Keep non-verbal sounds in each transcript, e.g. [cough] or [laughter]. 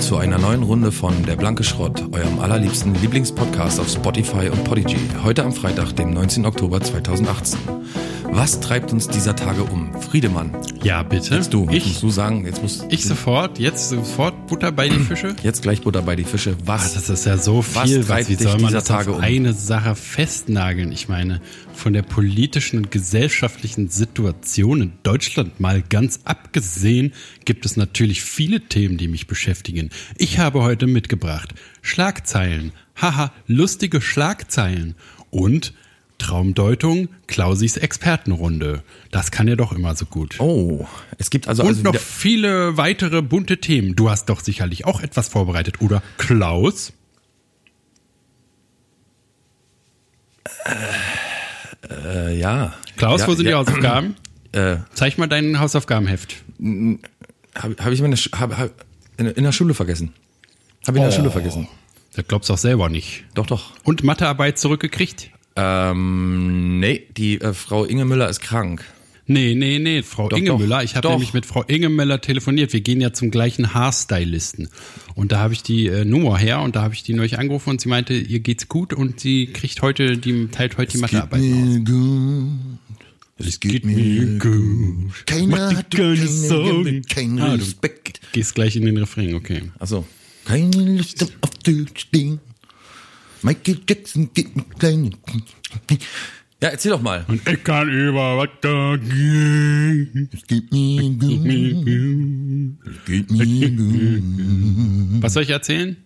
Zu einer neuen Runde von Der Blanke Schrott, eurem allerliebsten Lieblingspodcast auf Spotify und Podigy. Heute am Freitag, dem 19. Oktober 2018. Was treibt uns dieser Tage um? Friedemann. Ja, bitte. Jetzt du. Ich, musst du sagen, jetzt musst ich sofort, jetzt sofort Butter bei die Fische. [clears throat] Jetzt gleich Butter bei die Fische. Was? Ah, das ist ja so viel. treibt wie dich soll man dieser das Tage auf um? eine Sache festnageln? Ich meine, von der politischen und gesellschaftlichen Situation in Deutschland mal ganz abgesehen, gibt es natürlich viele Themen, die mich beschäftigen. Ich habe heute mitgebracht Schlagzeilen. Haha, lustige Schlagzeilen. Und Traumdeutung, Klausis Expertenrunde. Das kann er doch immer so gut. Oh, es gibt also, Und also noch viele weitere bunte Themen. Du hast doch sicherlich auch etwas vorbereitet, oder Klaus? äh, ja. Klaus, ja, wo sind ja, die Hausaufgaben? [clears throat] Äh, Zeig mal dein Hausaufgabenheft. Habe hab ich meine, hab, hab, in, in der Schule vergessen. Habe ich in der Oh. Schule vergessen. Das glaubst du auch selber nicht. Doch, doch. Und Mathearbeit zurückgekriegt? Ähm, nee, die äh, Frau Inge Müller ist krank. Nee, nee, nee, Frau Doch, Inge doch, Müller. Ich habe nämlich mit Frau Inge Müller telefoniert. Wir gehen ja zum gleichen Haarstylisten. Und da habe ich die äh, Nummer her und da habe ich die neulich angerufen und sie meinte, ihr geht's gut und sie kriegt heute, die teilt heute die Mathearbeit aus. gut. Es geht mir gut. Keiner Mach hat keine Sorgen. keinen Ah, du- Respekt. Gehst gleich in den Refrain, okay. Achso. Keine Lust auf Stehen. Michael Jackson geht mit kleinen. Ja, erzähl doch mal. Und ich kann über was dagegen. Es geht mir gut. Es geht mir gut. Was soll ich erzählen?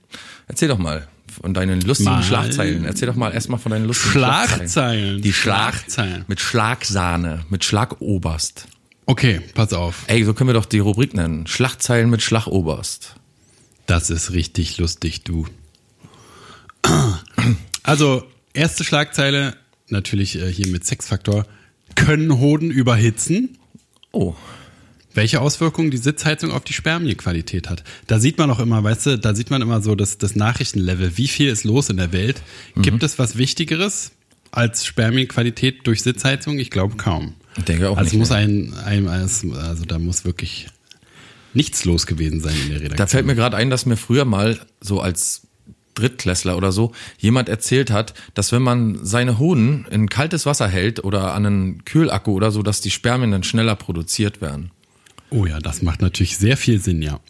Erzähl doch mal von deinen lustigen Mal. Schlagzeilen. Erzähl doch mal erstmal von deinen lustigen Schlagzeilen. Schlagzeilen. Die Schlag Schlagzeilen. mit Schlagsahne, mit Schlagoberst. Okay, pass auf. Ey, so können wir doch die Rubrik nennen. Schlagzeilen mit Schlagoberst. Das ist richtig lustig, du. [clears throat] Also, erste Schlagzeile, natürlich äh, hier mit Sexfaktor. Können Hoden überhitzen? Oh. Welche Auswirkungen die Sitzheizung auf die Spermienqualität hat. Da sieht man auch immer, weißt du, da sieht man immer so das, das Nachrichtenlevel. Wie viel ist los in der Welt? Gibt es was Wichtigeres als Spermienqualität durch Sitzheizung? Ich glaube kaum. Ich denke auch also nicht, muss ne? ein, ein, also da muss wirklich nichts los gewesen sein in der Redaktion. Da fällt mir gerade ein, dass mir früher mal so als Drittklässler oder so jemand erzählt hat, dass wenn man seine Hoden in kaltes Wasser hält oder an einen Kühlakku oder so, dass die Spermien dann schneller produziert werden. Oh ja, das macht natürlich sehr viel Sinn, ja.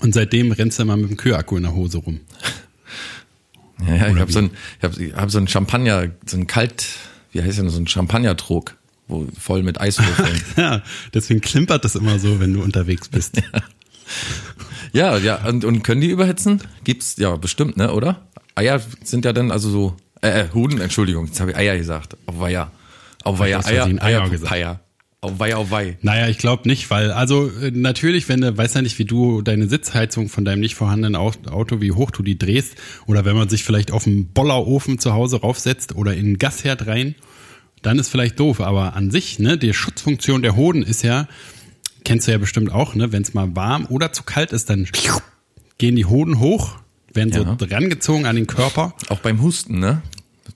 Und seitdem rennst du immer mit dem Kühlakku in der Hose rum. [laughs] Ja, ja ich habe so ein, ich hab, hab so ein Champagner, so ein Kalt, wie heißt denn, so ein Champagnertrog, wo voll mit Eiswürfeln. [laughs] Ja, deswegen klimpert das immer so, wenn du unterwegs bist. ja, [laughs] ja, und, und können die überhitzen? Gibt's, ja, bestimmt, ne, oder? Eier sind ja dann also so, äh, äh Hoden, Entschuldigung, jetzt habe ich Eier gesagt. Auf Weiher. Auf Weiher, Eier, Eier, Eier gesagt. Eier. Auf Weiher, auf Weih. Naja, ich glaube nicht, weil, also äh, natürlich, wenn du, weiß ja nicht, wie du deine Sitzheizung von deinem nicht vorhandenen Au- Auto, wie hoch du die drehst, oder wenn man sich vielleicht auf einen Bollerofen zu Hause raufsetzt oder in einen Gasherd rein, dann ist vielleicht doof. Aber an sich, ne, die Schutzfunktion der Hoden ist ja, kennst du ja bestimmt auch, ne, wenn es mal warm oder zu kalt ist, dann gehen die Hoden hoch, werden Ja. so drangezogen an den Körper. Auch beim Husten, ne?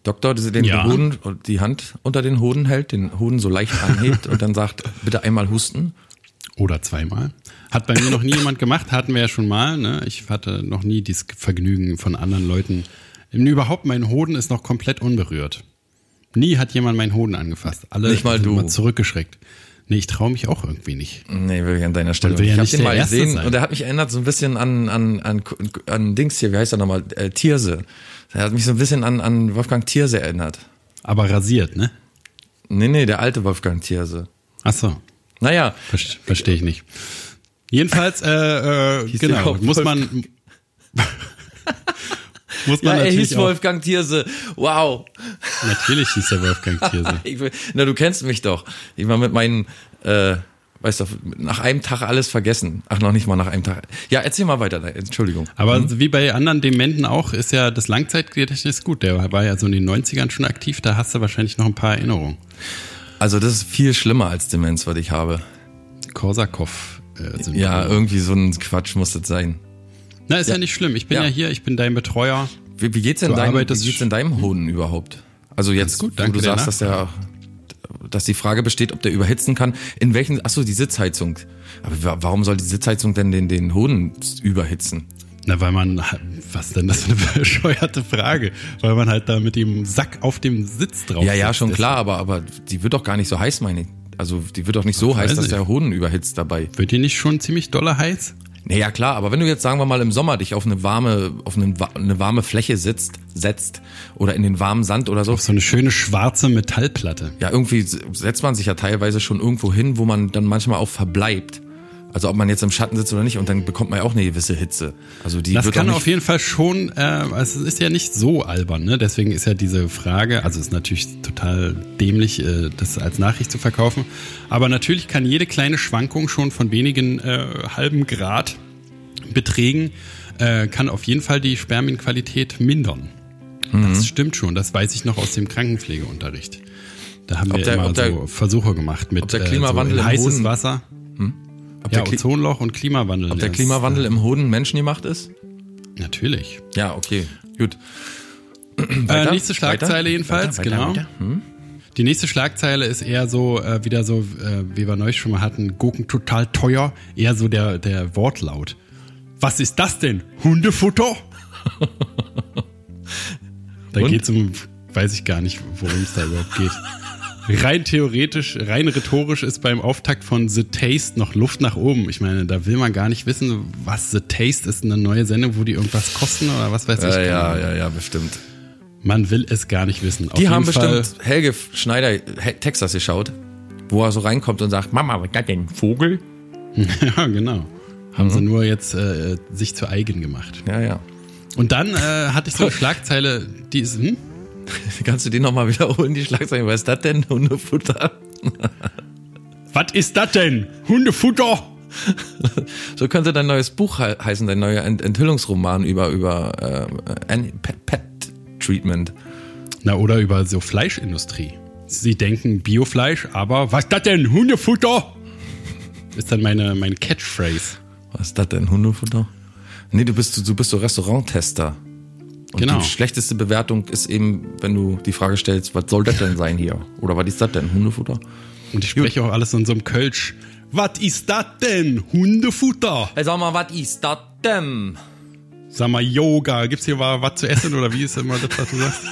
Doktor, der den Ja. Hoden, die Hand unter den Hoden hält, den Hoden so leicht anhebt und dann sagt, bitte einmal husten. Oder zweimal. Hat bei mir noch nie jemand gemacht, hatten wir ja schon mal. Ne? Ich hatte noch nie dieses Vergnügen von anderen Leuten. Überhaupt, mein Hoden ist noch komplett unberührt. Nie hat jemand meinen Hoden angefasst. Alle Nicht mal sind du. immer zurückgeschreckt. Nee, ich traue mich auch irgendwie nicht. Nee, will ich an deiner Stelle. Will ja ich habe den mal Erste gesehen sein. und er hat mich erinnert so ein bisschen an, an, an, an Dings hier, wie heißt er nochmal? Äh, Tierse. Er hat mich so ein bisschen an, an Wolfgang Thierse erinnert. Aber rasiert, ne? Nee, nee, der alte Wolfgang Thierse. Ach so, Naja, Verste- verstehe ich nicht. Jedenfalls, äh, äh, [laughs] Hieß genau, muss man, [laughs] muss ja, man er natürlich hieß auch, Wolfgang Thierse. Wow. natürlich hieß der Wolfgang Thierse. [laughs] Ich will, na, du kennst mich doch. Ich war mit meinen, äh, weißt du, nach einem Tag alles vergessen. Ach, noch nicht mal nach einem Tag. Ja, erzähl mal weiter. Entschuldigung. Aber wie bei anderen Dementen auch, ist ja das Langzeitgedächtnis gut. Der war ja so in den 90ern schon aktiv, da hast du wahrscheinlich noch ein paar Erinnerungen. Also das ist viel schlimmer als Demenz, was ich habe. Korsakow. Äh. Ja, irgendwie so ein Quatsch muss das sein. Na, ist ja. nicht schlimm. Ich bin ja. Ja. hier, ich bin dein Betreuer. Wie, wie geht's denn Du deinem, wie geht's denn deinem Hoden überhaupt? Also jetzt, gut, wo danke du der sagst, dass der dass die Frage besteht, ob der überhitzen kann. In welchen, achso, die Sitzheizung. Aber wa- warum soll die Sitzheizung denn den, den Hoden überhitzen? Na, weil man, was denn das für eine [laughs] bescheuerte Frage? Weil man halt da mit dem Sack auf dem Sitz drauf Ja, ja, schon klar, aber, aber die wird doch gar nicht so heiß, meine ich. Also die wird doch nicht so heiß, dass der Hoden überhitzt dabei. Wird die nicht schon ziemlich dolle heiß? Naja, klar, aber wenn du jetzt, sagen wir mal, im Sommer dich auf eine warme, auf einen, wa- eine warme Fläche sitzt, setzt oder in den warmen Sand oder so, Auf so eine schöne schwarze Metallplatte. ja, irgendwie setzt man sich ja teilweise schon irgendwo hin, wo man dann manchmal auch verbleibt. Also ob man jetzt im Schatten sitzt oder nicht und dann bekommt man ja auch eine gewisse Hitze. Also die Das wird kann auf jeden Fall schon, äh, also es ist ja nicht so albern, ne? Deswegen ist ja diese Frage, also es ist natürlich total dämlich, äh, das als Nachricht zu verkaufen. Aber natürlich kann jede kleine Schwankung schon von wenigen äh, halben Grad Beträgen, äh, kann auf jeden Fall die Spermienqualität mindern. Mhm. Das stimmt schon, das weiß ich noch aus dem Krankenpflegeunterricht. Da haben wir der- immer ob der- so Versuche gemacht mit ob der äh, Klimawandel so in im heißes Wasser. Ob, Ja, Ozonloch und Klimawandel. ob der Klimawandel im Hoden menschengemacht ist? Natürlich. Ja, okay, gut. Äh, nächste Schlagzeile Weiter? jedenfalls, Weiter, genau. weiter. Die nächste Schlagzeile ist eher so, äh, wieder so, äh, wie wir neulich schon mal hatten, Gurken total teuer, eher so der, der Wortlaut. Was ist das denn? Hundefutter? [laughs] da Und? geht's um, weiß ich gar nicht, worum es da überhaupt geht. [laughs] Rein theoretisch, rein rhetorisch ist beim Auftakt von The Taste noch Luft nach oben. Ich meine, da will man gar nicht wissen, was The Taste ist, eine neue Sendung, wo die irgendwas kosten oder was weiß ich. Ja, ja, ja, ja, bestimmt. Man will es gar nicht wissen. Auf Die haben Fall- bestimmt Helge Schneider Texas geschaut, wo er so reinkommt und sagt, Mama, was ist denn, Vogel? [laughs] Ja, genau. Haben sie nur jetzt äh, sich zu eigen gemacht. Ja, ja. Und dann äh, hatte ich so eine [laughs] Schlagzeile, die ist, hm? [laughs] Kannst du die nochmal wiederholen, die Schlagzeile? Was ist das denn? Hundefutter? [laughs] Was ist das denn? Hundefutter? [laughs] So könnte dein neues Buch he heißen, dein neuer Ent Enthüllungsroman über, über äh, An- Pet. Na, oder über so Fleischindustrie. Sie denken Biofleisch, aber was ist das denn? Hundefutter? Ist dann meine, meine Catchphrase. Was ist das denn? Hundefutter? Nee, du bist, du bist so Restauranttester. Und Genau. die schlechteste Bewertung ist eben, wenn du die Frage stellst, was soll das denn sein hier? Oder was ist das denn? Hundefutter? Und ich spreche auch alles in so einem Kölsch. Was ist das denn? Hundefutter? Hey, sag mal, was ist das denn? Sag mal, Yoga. Gibt's hier mal was zu essen oder wie ist immer das, was du sagst?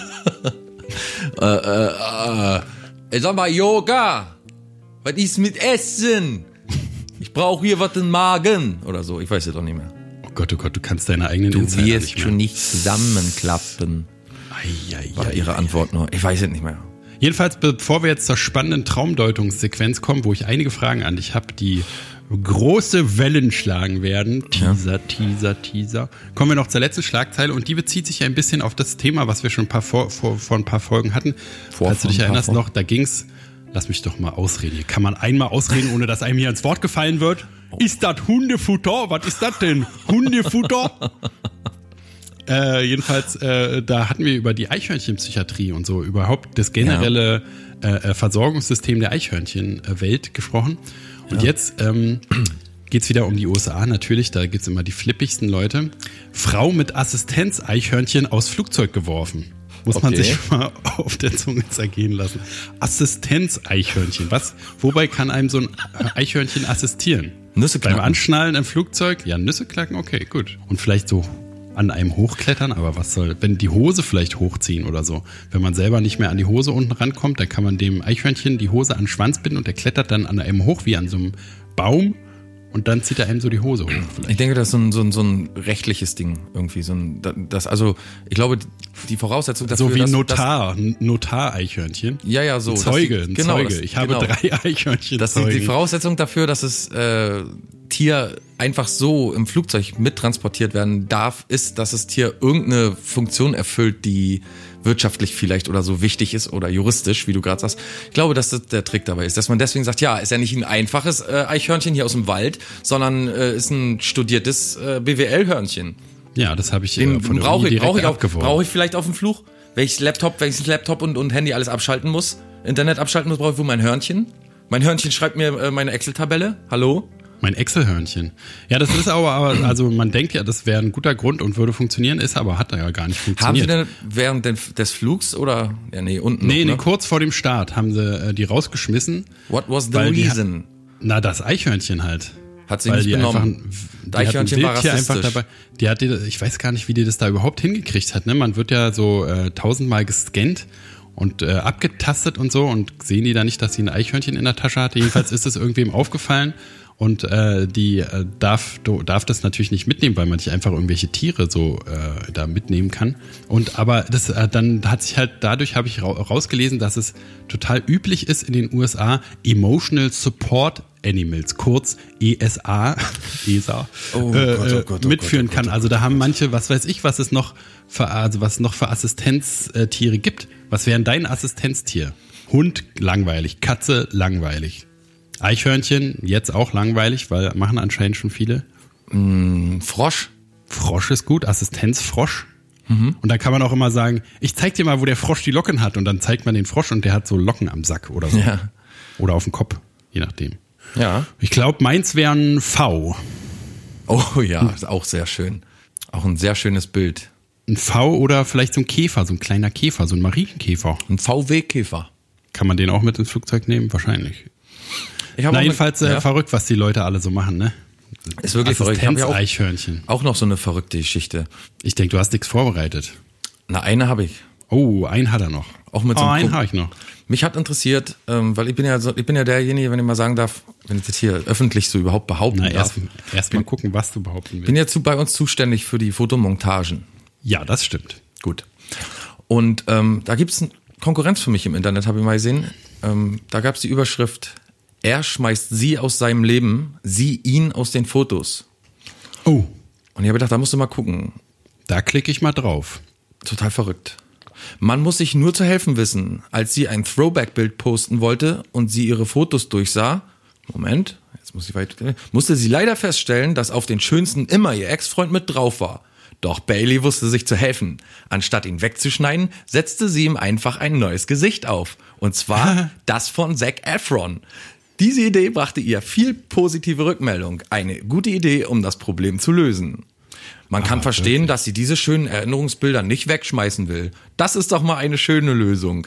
[laughs] Ey, sag mal, Yoga, was ist mit Essen? Ich brauche hier was im Magen. Oder so, ich weiß es doch nicht mehr. Gott, oh Gott, du kannst deine eigenen Du Insider wirst nicht schon nicht zusammenklappen, Ei, ei, war ei, ihre ei. Antwort nur. Ich weiß es nicht mehr. Jedenfalls, bevor wir jetzt zur spannenden Traumdeutungssequenz kommen, wo ich einige Fragen an dich habe, die große Wellen schlagen werden. Teaser, Teaser, Teaser. Kommen wir noch zur letzten Schlagzeile und die bezieht sich ein bisschen auf das Thema, was wir schon ein paar vor, vor, vor ein paar Folgen hatten. Vor- Falls du dich erinnerst noch, da ging's. Lass mich doch mal ausreden. Hier kann man einmal ausreden, [laughs] ohne dass einem hier ins Wort gefallen wird. Ist das Hundefutter? Was ist das denn? Hundefutter? [laughs] Äh, jedenfalls, äh, da hatten wir über die Eichhörnchenpsychiatrie und so überhaupt das generelle äh, äh, Versorgungssystem der Eichhörnchenwelt gesprochen. Und jetzt ähm, [clears throat] geht's wieder um die USA natürlich, da gibt's immer die flippigsten Leute. Frau mit Assistenz-Eichhörnchen aus Flugzeug geworfen. Muss man Okay. sich [laughs] mal auf der Zunge zergehen lassen. Assistenz-Eichhörnchen. Was? Wobei kann einem so ein Eichhörnchen assistieren? Nüsse Beim knacken. Anschnallen im Flugzeug? Ja, Nüsse knacken, okay, gut. Und vielleicht so an einem hochklettern, aber was soll, wenn die Hose vielleicht hochziehen oder so. Wenn man selber nicht mehr an die Hose unten rankommt, dann kann man dem Eichhörnchen die Hose an den Schwanz binden und der klettert dann an einem hoch wie an so einem Baum und dann zieht er einem so die Hose hoch. Vielleicht. Ich denke, das ist so ein, so ein, so ein rechtliches Ding irgendwie. So ein, das, also, ich glaube, die Voraussetzung dafür, So wie dass, Notar, Notar-Eichhörnchen. Ja, ja, so. Ein Zeuge, die- ein genau, Zeuge. ich habe genau. drei [laughs] Eichhörnchen. Das ist die Voraussetzung dafür, dass es äh, Tier einfach so im Flugzeug mittransportiert werden darf, ist, dass das Tier irgendeine Funktion erfüllt, die wirtschaftlich vielleicht oder so wichtig ist oder juristisch, wie du gerade sagst. Ich glaube, dass das der Trick dabei ist, dass man deswegen sagt, ja, ist ja nicht ein einfaches äh, Eichhörnchen hier aus dem Wald, sondern äh, ist ein studiertes äh, BWL-Hörnchen. Ja, das habe ich Den äh, von brauche ich, brauche ich, auch- brauche ich vielleicht auf dem Fluch? Welches Laptop, welches Laptop und, und Handy alles abschalten muss? Internet abschalten muss, brauche ich wohl mein Hörnchen? Mein Hörnchen schreibt mir äh, meine Excel-Tabelle. Hallo? Mein Excel-Hörnchen. Ja, das ist aber, aber, also man denkt ja, das wäre ein guter Grund und würde funktionieren, ist aber, hat er ja gar nicht Haben funktioniert. Sie denn während des Flugs oder? Ja, nee, unten. nee, noch, nee, ne? kurz vor dem Start haben sie äh, die rausgeschmissen. What was the Weil die reason? Na, das Eichhörnchen halt. Hat sie Weil nicht die benommen. einfach, die Eichhörnchen war rassistisch. dabei. Die hat, die, ich weiß gar nicht, wie die das da überhaupt hingekriegt hat. Ne? Man wird ja so äh, tausendmal gescannt und äh, abgetastet und so und sehen die da nicht, dass sie ein Eichhörnchen in der Tasche hatte. Jedenfalls ist es irgendwem aufgefallen und äh, die äh, darf, do- darf das natürlich nicht mitnehmen, weil man nicht einfach irgendwelche Tiere so äh, da mitnehmen kann. Und aber das äh, dann hat sich halt dadurch habe ich ra rausgelesen, dass es total üblich ist in den USA Emotional Support Animals, kurz ESA, [laughs] ESA, Oh äh, Gott, oh Gott, oh mitführen Gott, kann. Also da haben manche, was weiß ich, was es noch für, also was noch für Assistenztiere gibt. Was wären dein Assistenztier? Hund langweilig, Katze langweilig, Eichhörnchen jetzt auch langweilig, weil machen anscheinend schon viele. Ein Frosch. Frosch ist gut, Assistenzfrosch. Mhm. Und da kann man auch immer sagen, ich zeig dir mal, wo der Frosch die Locken hat. Und dann zeigt man den Frosch und der hat so Locken am Sack oder so. Ja. Oder auf dem Kopf, je nachdem. Ja. Ich glaube, meins wäre ein V. Oh ja, ist auch sehr schön. Auch ein sehr schönes Bild. Ein V oder vielleicht so ein Käfer, so ein kleiner Käfer, so ein Marienkäfer. Ein VW-Käfer. Kann man den auch mit ins Flugzeug nehmen? Wahrscheinlich. Ich Na, jedenfalls mit- äh, ja, verrückt, was die Leute alle so machen, ne? ist wirklich verrückt. Ich ja auch, Eichhörnchen. auch noch so eine verrückte Geschichte. Ich denke, du hast nichts vorbereitet. Na, eine habe ich. Oh, einen hat er noch. Auch mit oh, so einem einen Punkt. habe ich noch. Mich hat interessiert, ähm, weil ich bin ja so, ich bin ja derjenige, wenn ich mal sagen darf, wenn ich das hier öffentlich so überhaupt behaupten Na, darf. erst, erst mal gucken, was du behaupten willst. bin ja zu, bei uns zuständig für die Fotomontagen. Ja, das stimmt. Gut. Und ähm, da gibt's eine Konkurrenz für mich im Internet, habe ich mal gesehen. Ähm, da gab's die Überschrift, er schmeißt sie aus seinem Leben, sie ihn aus den Fotos. Oh, Und ich habe gedacht, da musst du mal gucken. da klicke ich mal drauf. Total verrückt. Man muss sich nur zu helfen wissen, als sie ein Throwback-Bild posten wollte und sie ihre Fotos durchsah. Moment, jetzt muss ich weiter. Musste sie leider feststellen, dass auf den schönsten immer ihr Ex-Freund mit drauf war. Doch Bailey wusste sich zu helfen. Anstatt ihn wegzuschneiden, setzte sie ihm einfach ein neues Gesicht auf. Und zwar [laughs] das von Zac Efron. Diese Idee brachte ihr viel positive Rückmeldung. Eine gute Idee, um das Problem zu lösen. Man kann verstehen, dass sie diese schönen Erinnerungsbilder nicht wegschmeißen will. Das ist doch mal eine schöne Lösung.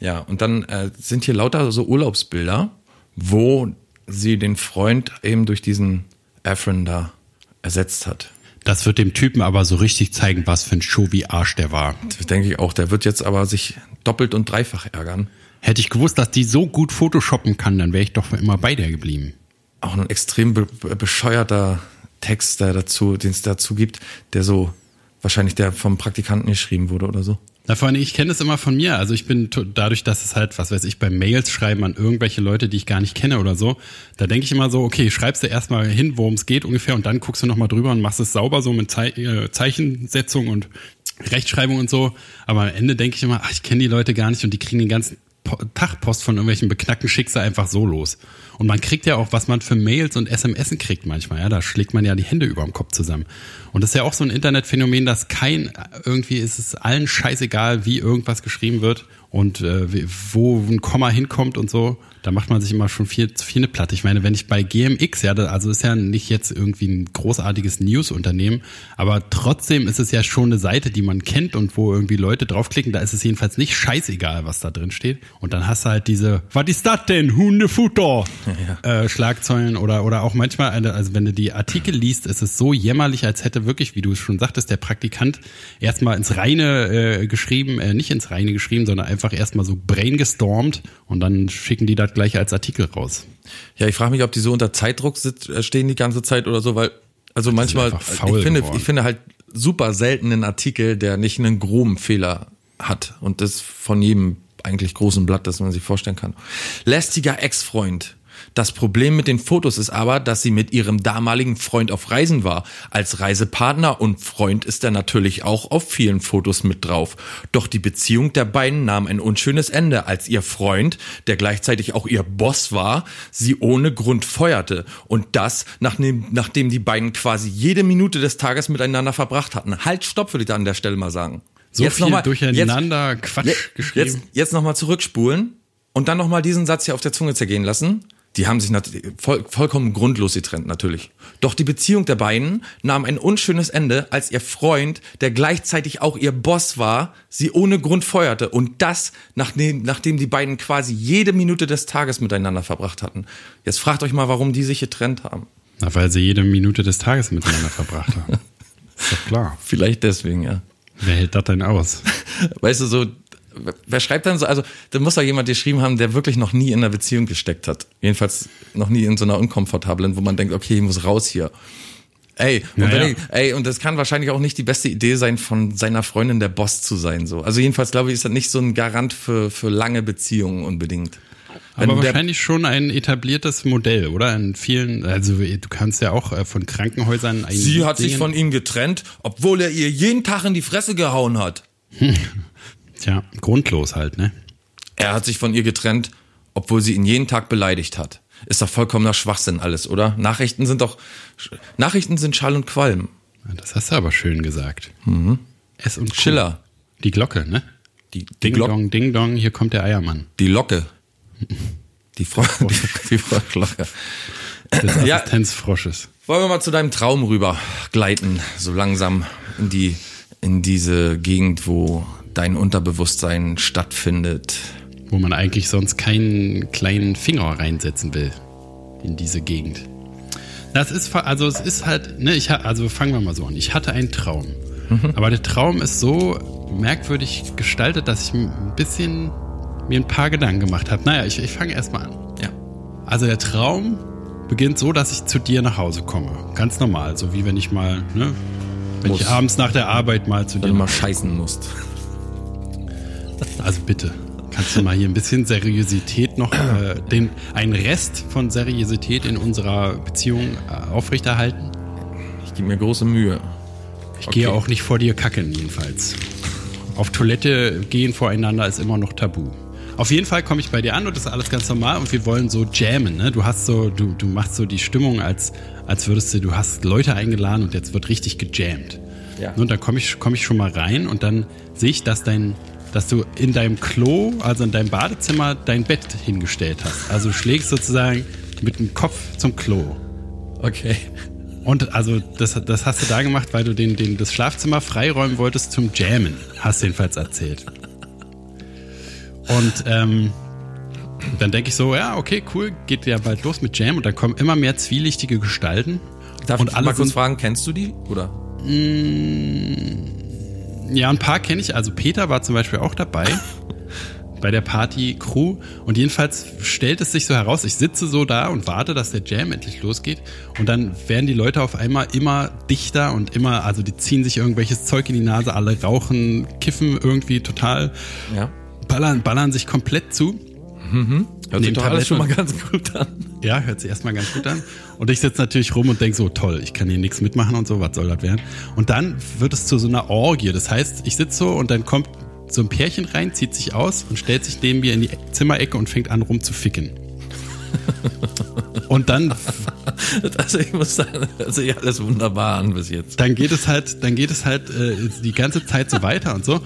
Ja, und dann äh, sind hier lauter so Urlaubsbilder, wo sie den Freund eben durch diesen Efron da ersetzt hat. Das wird dem Typen aber so richtig zeigen, was für ein Show wie Arsch der war. Das denke ich auch. Der wird jetzt aber sich doppelt und dreifach ärgern. Hätte ich gewusst, dass die so gut Photoshoppen kann, dann wäre ich doch für immer bei der geblieben. Auch ein extrem be be- bescheuerter Text, der dazu, den es dazu gibt, der so wahrscheinlich der vom Praktikanten geschrieben wurde oder so. Na, vor allem, ich kenne es immer von mir. Also ich bin dadurch, dass es halt, was weiß ich, bei Mails schreiben an irgendwelche Leute, die ich gar nicht kenne oder so, da denke ich immer so, okay, schreibst du erstmal hin, worum es geht ungefähr und dann guckst du nochmal drüber und machst es sauber so mit Zei äh, Zeichensetzung und Rechtschreibung und so. Aber am Ende denke ich immer, ach, ich kenne die Leute gar nicht und die kriegen den ganzen Po- Tag Post von irgendwelchen beknackten Schicksal einfach so los. Und man kriegt ja auch, was man für Mails und SMS kriegt manchmal, ja, da schlägt man ja die Hände über dem Kopf zusammen. Und das ist ja auch so ein Internetphänomen, dass kein, irgendwie ist es allen scheißegal, wie irgendwas geschrieben wird und äh, wo ein Komma hinkommt und so. Da macht man sich immer schon viel zu viel eine Platte. Ich meine, wenn ich bei GMX, ja, da- also ist ja nicht jetzt irgendwie ein großartiges News-Unternehmen, aber trotzdem ist es ja schon eine Seite, die man kennt und wo irgendwie Leute draufklicken, da ist es jedenfalls nicht scheißegal, was da drin steht. Und dann hast du halt diese, was ist das denn? Hundefutter! Äh, Schlagzeilen oder, oder auch manchmal, eine- also wenn du die Artikel liest, ist es so jämmerlich, als hätte wirklich, wie du es schon sagtest, der Praktikant erstmal ins Reine äh, geschrieben, äh, nicht ins Reine geschrieben, sondern einfach erstmal so brainstormt und dann schicken die das gleich als Artikel raus. Ja, ich frage mich, ob die so unter Zeitdruck äh, stehen die ganze Zeit oder so, weil also manchmal einfach faul ich finde geworden. ich finde halt super selten einen Artikel, der nicht einen groben Fehler hat und das von jedem eigentlich großen Blatt, das man sich vorstellen kann. Lästiger Ex-Freund. Das Problem mit den Fotos ist aber, dass sie mit ihrem damaligen Freund auf Reisen war. Als Reisepartner und Freund ist er natürlich auch auf vielen Fotos mit drauf. Doch die Beziehung der beiden nahm ein unschönes Ende, als ihr Freund, der gleichzeitig auch ihr Boss war, sie ohne Grund feuerte. Und das, nachdem, nachdem die beiden quasi jede Minute des Tages miteinander verbracht hatten. Halt, stopp, würde ich da an der Stelle mal sagen. So viel noch mal- durcheinander Quatsch Je- geschrieben. Jetzt, jetzt nochmal zurückspulen und dann nochmal diesen Satz hier auf der Zunge zergehen lassen. Die haben sich voll, vollkommen grundlos getrennt, natürlich. Doch die Beziehung der beiden nahm ein unschönes Ende, als ihr Freund, der gleichzeitig auch ihr Boss war, sie ohne Grund feuerte. Und das, nachdem, nachdem die beiden quasi jede Minute des Tages miteinander verbracht hatten. Jetzt fragt euch mal, warum die sich getrennt haben. Na, weil sie jede Minute des Tages miteinander verbracht haben. Ist doch klar. [laughs] Vielleicht deswegen, ja. Wer hält das denn aus? [laughs] Weißt du, so, wer schreibt dann so, also, da muss doch jemand geschrieben haben, der wirklich noch nie in einer Beziehung gesteckt hat. Jedenfalls noch nie in so einer unkomfortablen, wo man denkt, okay, ich muss raus hier. Ey, und, Ja, wenn ja. Ich, ey, und das kann wahrscheinlich auch nicht die beste Idee sein, von seiner Freundin der Boss zu sein, so. Also jedenfalls glaube ich, ist das nicht so ein Garant für, für lange Beziehungen unbedingt. Wenn Aber wahrscheinlich schon ein etabliertes Modell, oder? In vielen, also du kannst ja auch äh, von Krankenhäusern ein Sie hat sich singen. von ihm getrennt, obwohl er ihr jeden Tag in die Fresse gehauen hat. [laughs] Tja, grundlos halt, ne? Er hat sich von ihr getrennt, obwohl sie ihn jeden Tag beleidigt hat. Ist doch vollkommener Schwachsinn alles, oder? Nachrichten sind doch, Nachrichten sind Schall und Qualm. Ja, Das hast du aber schön gesagt. S und. Mhm. Schiller. Die Glocke, ne? Die, die, Ding Glock, dong, ding dong, hier kommt der Eiermann. die Locke. [laughs] Die Frau, die, die Frau Glocke. Des Ja. Assistenzfrosches. Wollen wir mal zu deinem Traum rüber gleiten, so langsam in die, in diese Gegend, wo dein Unterbewusstsein stattfindet. Wo man eigentlich sonst keinen kleinen Finger reinsetzen will. In diese Gegend. Das ist, also es ist halt, ne, ich also fangen wir mal so an. Ich hatte einen Traum. Aber der Traum ist so merkwürdig gestaltet, dass ich ein bisschen mir ein paar Gedanken gemacht habe. Naja, ich, ich fange erstmal an. Ja. Also der Traum beginnt so, dass ich zu dir nach Hause komme. Ganz normal, so wie wenn ich mal, ne, wenn Muss. ich abends nach der Arbeit mal zu Wenn dir du nach mal scheißen musst. Also bitte, kannst du mal hier ein bisschen Seriosität noch, äh, den, einen Rest von Seriosität in unserer Beziehung äh, aufrechterhalten? Ich gebe mir große Mühe. Ich Okay. gehe auch nicht vor dir kacken, jedenfalls. Auf Toilette gehen voreinander ist immer noch tabu. Auf jeden Fall komme ich bei dir an und das ist alles ganz normal und wir wollen so jammen, ne? Du hast so, du, du machst so die Stimmung, als, als würdest du, du hast Leute eingeladen und jetzt wird richtig gejammt. Ja. Und dann komme ich, komm ich schon mal rein und dann sehe ich, dass dein, dass du in deinem Klo, also in deinem Badezimmer, dein Bett hingestellt hast. Also du schlägst sozusagen mit dem Kopf zum Klo. Okay. Und also das, das hast du da gemacht, weil du den, den, das Schlafzimmer freiräumen wolltest zum Jammen, hast du jedenfalls erzählt. Und ähm, dann denke ich so, ja, okay, cool, geht ja bald los mit Jam und dann kommen immer mehr zwielichtige Gestalten. Darf Und ich alle mal kurz fragen, kennst du die? Oder? Ja, ein paar kenne ich. Also Peter war zum Beispiel auch dabei [laughs] bei der Party Crew. Und jedenfalls stellt es sich so heraus, ich sitze so da und warte, dass der Jam endlich losgeht. Und dann werden die Leute auf einmal immer dichter und immer, also die ziehen sich irgendwelches Zeug in die Nase, alle rauchen, kiffen irgendwie total, Ja. ballern, ballern sich komplett zu. Hört sich doch alles schon mal ganz gut an. Ja, hört sich erstmal ganz gut an. Und ich sitze natürlich rum und denk so, toll, ich kann hier nichts mitmachen und so, was soll das werden? Und dann wird es zu so einer Orgie. Das heißt, ich sitze so und dann kommt so ein Pärchen rein, zieht sich aus und stellt sich neben mir in die Zimmerecke und fängt an rumzuficken. Und dann, [laughs] Also ich muss sagen, das sich alles wunderbar an bis jetzt. dann geht es halt, dann geht es halt äh, die ganze Zeit so weiter und so.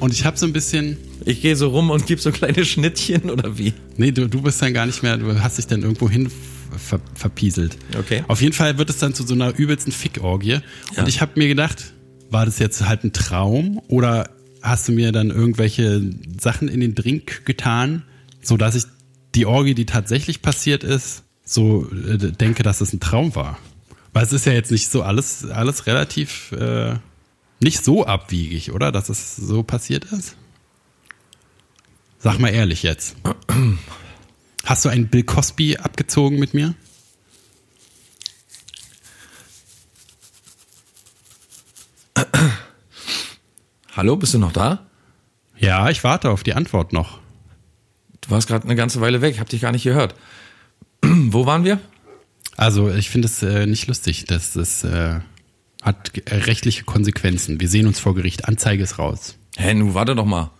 Und ich habe so ein bisschen, Ich gehe so rum und gebe so kleine Schnittchen oder wie? Nee, du, du bist dann gar nicht mehr, du hast dich dann irgendwo hin ver, verpieselt. Okay. Auf jeden Fall wird es dann zu so einer übelsten Fickorgie. Ja. Und ich habe mir gedacht, war das jetzt halt ein Traum oder hast du mir dann irgendwelche Sachen in den Drink getan, so dass ich die Orgie, die tatsächlich passiert ist, so äh, denke, dass es ein Traum war? Weil es ist ja jetzt nicht so alles, alles relativ äh, nicht so abwiegig, oder? Dass es so passiert ist? Sag mal ehrlich jetzt. Hast du einen Bill Cosby abgezogen mit mir? Hallo, bist du noch da? Ja, ich warte auf die Antwort noch. Du warst gerade eine ganze Weile weg, ich habe dich gar nicht gehört. [clears throat] Wo waren wir? Also ich finde es äh, nicht lustig. Das ist, äh, hat äh, rechtliche Konsequenzen. Wir sehen uns vor Gericht. Anzeige ist raus. Hä, nu warte doch mal.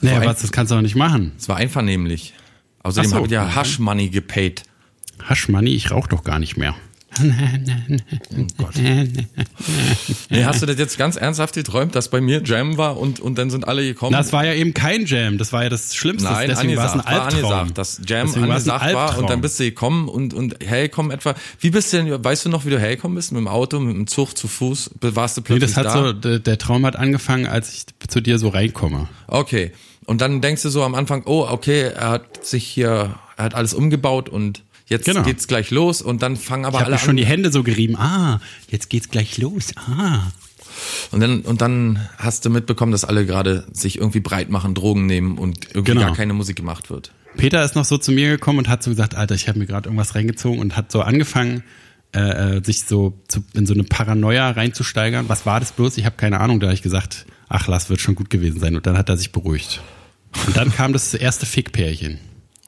Naja, ein- was, das kannst du doch nicht machen. Es war einvernehmlich. Außerdem so. habe ich ja Hash Money gepaid. Haschmoney, ich rauche doch gar nicht mehr. Oh Gott. Nee, hast du das jetzt ganz ernsthaft geträumt, dass bei mir Jam war und, und dann sind alle gekommen? Das war ja eben kein Jam, das war ja das Schlimmste. Nein, Deswegen war es ein angesagt, war Albtraum. angesagt, dass Jam Deswegen war angesagt war und Albtraum. dann bist du gekommen und, und hergekommen etwa. Wie bist du denn, weißt du noch, wie du hergekommen bist? Mit dem Auto, mit dem Zug, zu Fuß? Warst du Nee, plötzlich das hat da? so, der Traum hat angefangen, als ich zu dir so reinkomme. Okay. Und dann denkst du so am Anfang, oh, okay, er hat sich hier, er hat alles umgebaut und jetzt Genau. geht's gleich los und dann fangen aber Ich alle mir schon die Hände so gerieben. Ah, jetzt geht's gleich los. Ah. Und dann, und dann hast du mitbekommen, dass alle gerade sich irgendwie breit machen, Drogen nehmen und irgendwie Genau. gar keine Musik gemacht wird. Peter ist noch so zu mir gekommen und hat so gesagt, Alter, ich habe mir gerade irgendwas reingezogen und hat so angefangen, äh, äh, sich so zu, in so eine Paranoia reinzusteigern. Was war das bloß? Ich habe keine Ahnung. Da habe ich gesagt, ach, lass, wird schon gut gewesen sein. Und dann hat er sich beruhigt. Und dann kam das erste Fickpärchen.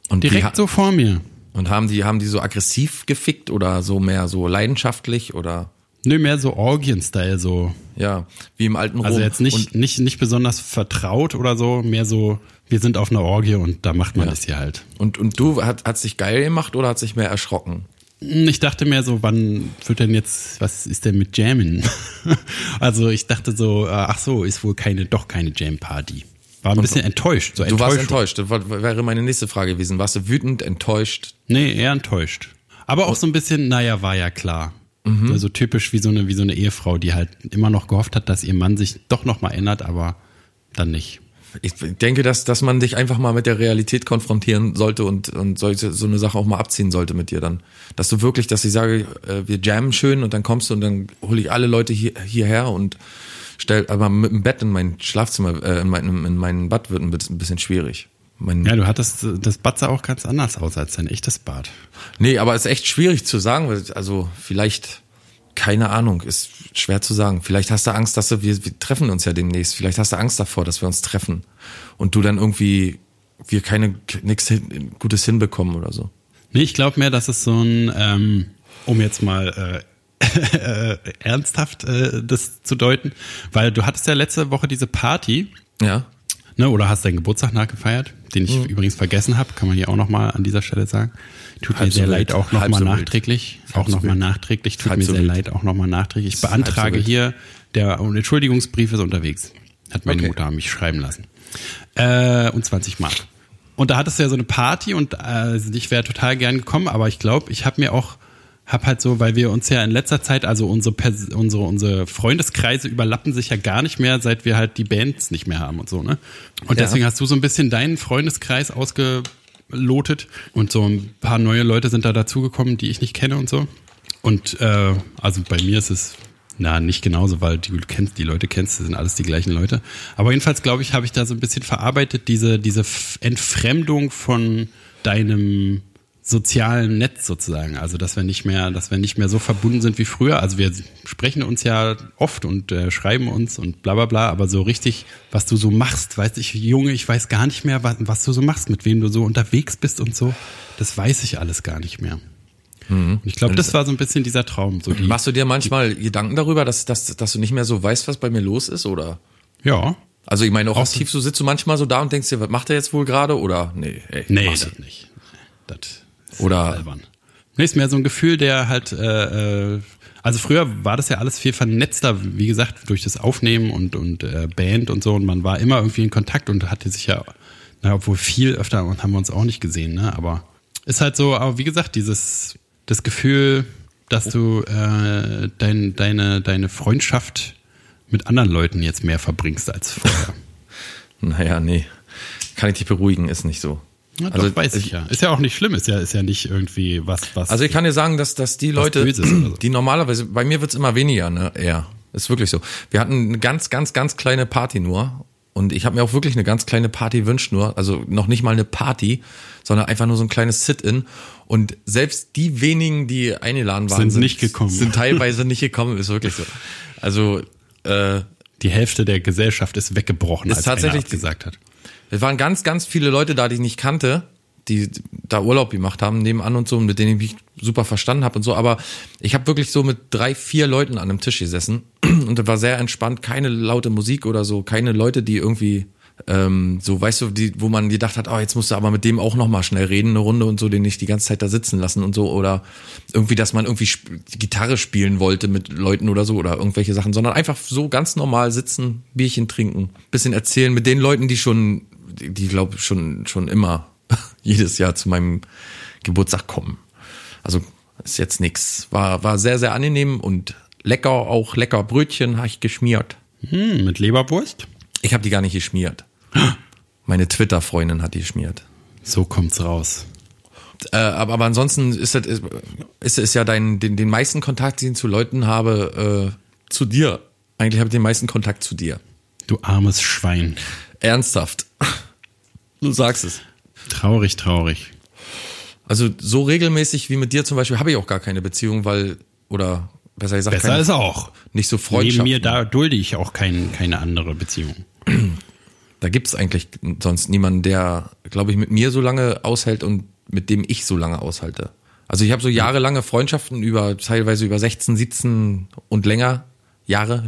Und Direkt so vor mir. Und haben die, haben die so aggressiv gefickt oder so mehr so leidenschaftlich oder Nö, mehr so Orgien-Style, so. ja, wie im alten Rom. Also jetzt nicht, Und, nicht, nicht besonders vertraut oder so, mehr so, wir sind auf einer Orgie und da macht man das hier halt. und, und du, hat, hat sich geil gemacht oder hat sich mehr erschrocken? Ich dachte mir so, wann wird denn jetzt, was ist denn mit Jammen? [laughs] also ich dachte so, äh, ach so, ist wohl keine, doch keine Jam-Party. War ein bisschen enttäuscht. So Du warst enttäuscht. Das wäre meine nächste Frage gewesen. Warst du wütend, enttäuscht? Nee, eher enttäuscht. Aber auch so ein bisschen, naja, war ja klar. Mhm. Also typisch wie so eine, wie so eine Ehefrau, die halt immer noch gehofft hat, dass ihr Mann sich doch noch mal ändert, aber dann nicht. Ich denke, dass, dass man dich einfach mal mit der Realität konfrontieren sollte und, und sollte, so eine Sache auch mal abziehen sollte mit dir dann. Dass du wirklich, dass ich sage, äh, wir jammen schön und dann kommst du und dann hole ich alle Leute hier, hierher und stell, aber mit dem Bett in mein Schlafzimmer, äh, in, mein, in mein Bad wird ein bisschen, schwierig. Mein, Ja, du hattest, das Bad sah auch ganz anders aus als dein echtes Bad. Nee, aber ist echt schwierig zu sagen. weil- Also vielleicht, keine Ahnung, ist schwer zu sagen. Vielleicht hast du Angst, dass du, wir, wir treffen uns ja demnächst. Vielleicht hast du Angst davor, dass wir uns treffen und du dann irgendwie wir keine nichts hin, Gutes hinbekommen oder so. Nee, ich glaube mehr, dass es so ein, ähm, um jetzt mal äh, ernsthaft äh, das zu deuten, weil du hattest ja letzte Woche diese Party, Ja. ne, oder hast deinen Geburtstag nachgefeiert, den ich übrigens vergessen habe, kann man hier auch nochmal an dieser Stelle sagen. Tut Halb mir sehr leid, wild. auch nochmal so nachträglich. Halb Auch so nochmal nachträglich, tut Halb mir sehr wild. leid, auch nochmal nachträglich. Ich beantrage hier, der Entschuldigungsbrief ist unterwegs. Hat meine Okay. Mutter mich schreiben lassen. Äh, und 20 Mark. Und da hattest du ja so eine Party und äh, ich wäre total gern gekommen, aber ich glaube, ich habe mir auch, hab halt so, weil wir uns ja in letzter Zeit, also unsere, Pers unsere, unsere Freundeskreise überlappen sich ja gar nicht mehr, seit wir halt die Bands nicht mehr haben und so, ne? Und Ja. deswegen hast du so ein bisschen deinen Freundeskreis ausgelotet und so ein paar neue Leute sind da dazugekommen, die ich nicht kenne und so. Und äh, also bei mir ist es na nicht genauso, weil du kennst die Leute kennst, das sind alles die gleichen Leute. Aber jedenfalls glaube ich, habe ich da so ein bisschen verarbeitet diese diese Entfremdung von deinem sozialen Netz sozusagen. Also dass wir nicht mehr, dass wir nicht mehr so verbunden sind wie früher. Also wir sprechen uns ja oft und äh, schreiben uns und bla bla bla, aber so richtig, was du so machst, weiß ich, Junge, ich weiß gar nicht mehr, was, was du so machst, mit wem du so unterwegs bist und so. Das weiß ich alles gar nicht mehr. Und ich glaube, das war so ein bisschen dieser Traum. So die, Machst du dir manchmal Gedanken darüber, dass, dass, dass du nicht mehr so weißt, was bei mir los ist, oder? ja. Also ich meine, auch, aktiv so sitzt du manchmal so da und denkst dir, was macht er jetzt wohl gerade? Oder nee, ey, Nee, das nicht. Das Oder- albern. Nee, ist mehr so ein Gefühl, der halt, äh, äh, also früher war das ja alles viel vernetzter, wie gesagt, durch das Aufnehmen und, und äh, Band und so und man war immer irgendwie in Kontakt und hatte sich ja, na, obwohl viel öfter und haben wir uns auch nicht gesehen, ne, aber ist halt so, aber wie gesagt, dieses, das Gefühl, dass du äh, dein, deine, deine Freundschaft mit anderen Leuten jetzt mehr verbringst als vorher. [laughs] Naja, nee. Kann ich dich beruhigen, ist nicht so. Ja, doch, weiß ich ja. Ist ja auch nicht schlimm, ist ja, ist ja nicht irgendwie was, was. Also ich kann dir sagen, dass, dass die Leute, so. die normalerweise, bei mir wird's immer weniger, ne? Eher. Ist wirklich so. Wir hatten eine ganz, ganz, ganz kleine Party nur. Und ich habe mir auch wirklich eine ganz kleine Party gewünscht nur. Also noch nicht mal eine Party, sondern einfach nur so ein kleines Sit-In. Und selbst die wenigen, die eingeladen waren, Sind nicht gekommen. Sind teilweise nicht gekommen, ist wirklich so. Also, äh, die Hälfte der Gesellschaft ist weggebrochen, Ist als tatsächlich einer gesagt hat. Es waren ganz, ganz viele Leute da, die ich nicht kannte, die da Urlaub gemacht haben, nebenan und so, mit denen ich mich super verstanden habe und so. Aber ich habe wirklich so mit drei, vier Leuten an einem Tisch gesessen. Und das war sehr entspannt, keine laute Musik oder so, keine Leute, die irgendwie Ähm, so, weißt du, die, wo man gedacht hat, oh, jetzt musst du aber mit dem auch noch mal schnell reden, eine Runde und so, den nicht die ganze Zeit da sitzen lassen und so. Oder irgendwie, dass man irgendwie sp Gitarre spielen wollte mit Leuten oder so oder irgendwelche Sachen, sondern einfach so ganz normal sitzen, Bierchen trinken, bisschen erzählen mit den Leuten, die schon, die, die glaube schon, schon immer [laughs] jedes Jahr zu meinem Geburtstag kommen. Also ist jetzt nix. War, war sehr, sehr angenehm und lecker, auch lecker Brötchen habe ich geschmiert. Hm, mit Leberwurst? Ich habe die gar nicht geschmiert. Meine Twitter-Freundin hat die geschmiert. So kommt's raus. Äh, aber, aber ansonsten ist es ist, ist ja dein, den, den meisten Kontakt, den ich zu Leuten habe, äh, zu dir. Eigentlich habe ich den meisten Kontakt zu dir. Du armes Schwein. Ernsthaft. Du sagst es. Traurig, traurig. Also so regelmäßig wie mit dir zum Beispiel habe ich auch gar keine Beziehung, weil, oder besser gesagt, Besser keine, ist auch. nicht so Neben Freundschaft. mir, da dulde ich auch kein, keine andere Beziehung. Da gibt's eigentlich sonst niemanden, der, glaube ich, mit mir so lange aushält und mit dem ich so lange aushalte. Also ich habe so jahrelange Freundschaften über teilweise über 16, 17 und länger Jahre,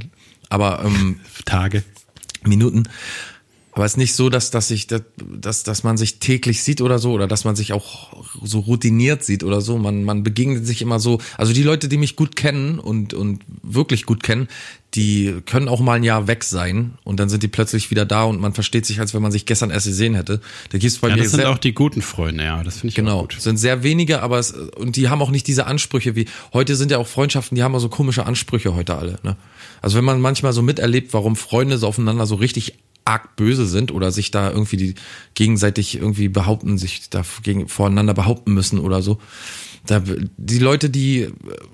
aber ähm, [laughs] Tage. Minuten. Aber es ist nicht so, dass, dass ich, dass, dass man sich täglich sieht oder so, oder dass man sich auch so routiniert sieht oder so. Man, man begegnet sich immer so. Also die Leute, die mich gut kennen und, und wirklich gut kennen, die können auch mal ein Jahr weg sein und dann sind die plötzlich wieder da und man versteht sich, als wenn man sich gestern erst gesehen hätte. Da gibt's bei Ja, mir das sind auch die guten Freunde, ja. Das finde ich auch Genau, gut. sind sehr wenige, aber es, und die haben auch nicht diese Ansprüche wie heute sind ja auch Freundschaften, die haben auch so komische Ansprüche heute alle. Ne? Also wenn man manchmal so miterlebt, warum Freunde so aufeinander so richtig arg böse sind oder sich da irgendwie die gegenseitig irgendwie behaupten, sich da gegen, voreinander behaupten müssen oder so. Da, die Leute, die äh,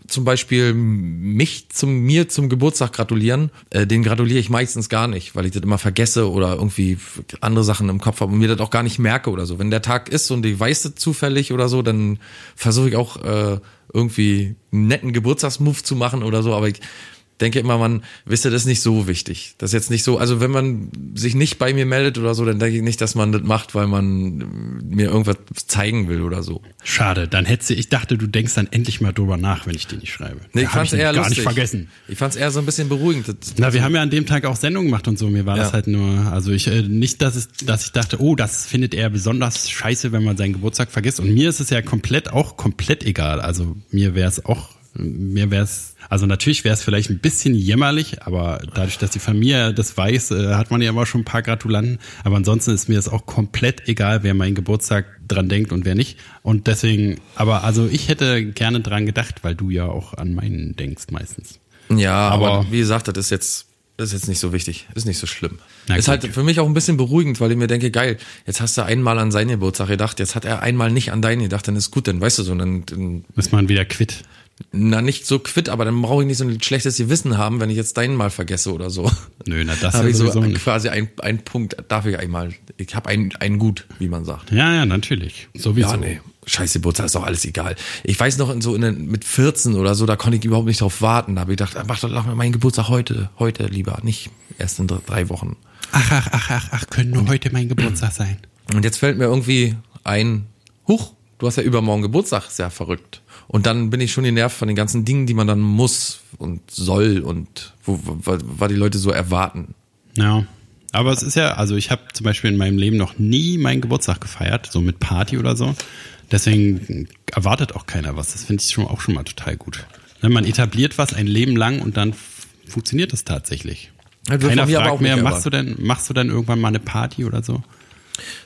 zum Beispiel mich zum mir zum Geburtstag gratulieren, äh, denen gratuliere ich meistens gar nicht, weil ich das immer vergesse oder irgendwie andere Sachen im Kopf habe und mir das auch gar nicht merke oder so. Wenn der Tag ist und ich weiß das zufällig oder so, dann versuche ich auch äh, irgendwie einen netten Geburtstagsmove zu machen oder so, aber ich denke immer, man wisse das ist nicht so wichtig. Das ist jetzt nicht so, also wenn man sich nicht bei mir meldet oder so, dann denke ich nicht, dass man das macht, weil man äh, mir irgendwas zeigen will oder so. Schade, dann hättest du, ich dachte, du denkst dann endlich mal drüber nach, wenn ich dir nicht schreibe. Nee, Da ich fand's ich eher gar lustig. nicht vergessen. Ich fand's eher so ein bisschen beruhigend. Das- Na, wir haben ja an dem Tag auch Sendung gemacht und so. Mir war das Ja. halt nur, also ich äh, nicht, dass es, dass ich dachte, oh, das findet er besonders scheiße, wenn man seinen Geburtstag vergisst. Und mir ist es ja komplett auch komplett egal. Also mir wäre es auch, mir wäre es, also natürlich wäre es vielleicht ein bisschen jämmerlich, aber dadurch, dass die Familie das weiß, äh, hat man ja immer schon ein paar Gratulanten. Aber ansonsten ist mir es auch komplett egal, wer meinen Geburtstag dran denkt und wer nicht. Und deswegen, aber also ich hätte gerne dran gedacht, weil du ja auch an meinen denkst meistens. Ja, aber, Aber- wie gesagt, das ist jetzt, das ist jetzt nicht so wichtig, ist nicht so schlimm. Na ist gut. halt für mich auch ein bisschen beruhigend, weil ich mir denke, geil, jetzt hast du einmal an seinen Geburtstag gedacht, jetzt hat er einmal nicht an deinen gedacht, dann ist gut, dann weißt du so, dann, dann Ist man wieder quitt. Na nicht so quitt, aber dann brauche ich nicht so ein schlechtes Gewissen haben, wenn ich jetzt deinen mal vergesse oder so. Nö, na das [laughs] habe ja ich so nicht. quasi ein, ein Punkt, darf ich einmal, ich habe ein, ein Gut, wie man sagt. Ja, ja, natürlich. Sowieso. Ja, nee. Scheiß Geburtstag ist doch alles egal. Ich weiß noch, in so in, den- mit 14 oder so, da konnte ich überhaupt nicht drauf warten. Da habe ich gedacht, ah, mach doch mal meinen Geburtstag heute, heute lieber, nicht erst in drei- Wochen. Ach, ach, ach, ach, ach, können nur heute mein Geburtstag sein. Und jetzt fällt mir irgendwie ein, huch, du hast ja übermorgen Geburtstag, ist ja verrückt. Und dann bin ich schon genervt von den ganzen Dingen, die man dann muss und soll und wo, wo, was die Leute so erwarten. Ja. Aber es ist ja, also ich habe zum Beispiel in meinem Leben noch nie meinen Geburtstag gefeiert, so mit Party oder so. Deswegen erwartet auch keiner was. Das finde ich schon auch schon mal total gut. Ne, Man etabliert was ein Leben lang und dann funktioniert es tatsächlich. Das Keiner fragt mehr, machst du denn, machst du denn irgendwann mal eine Party oder so?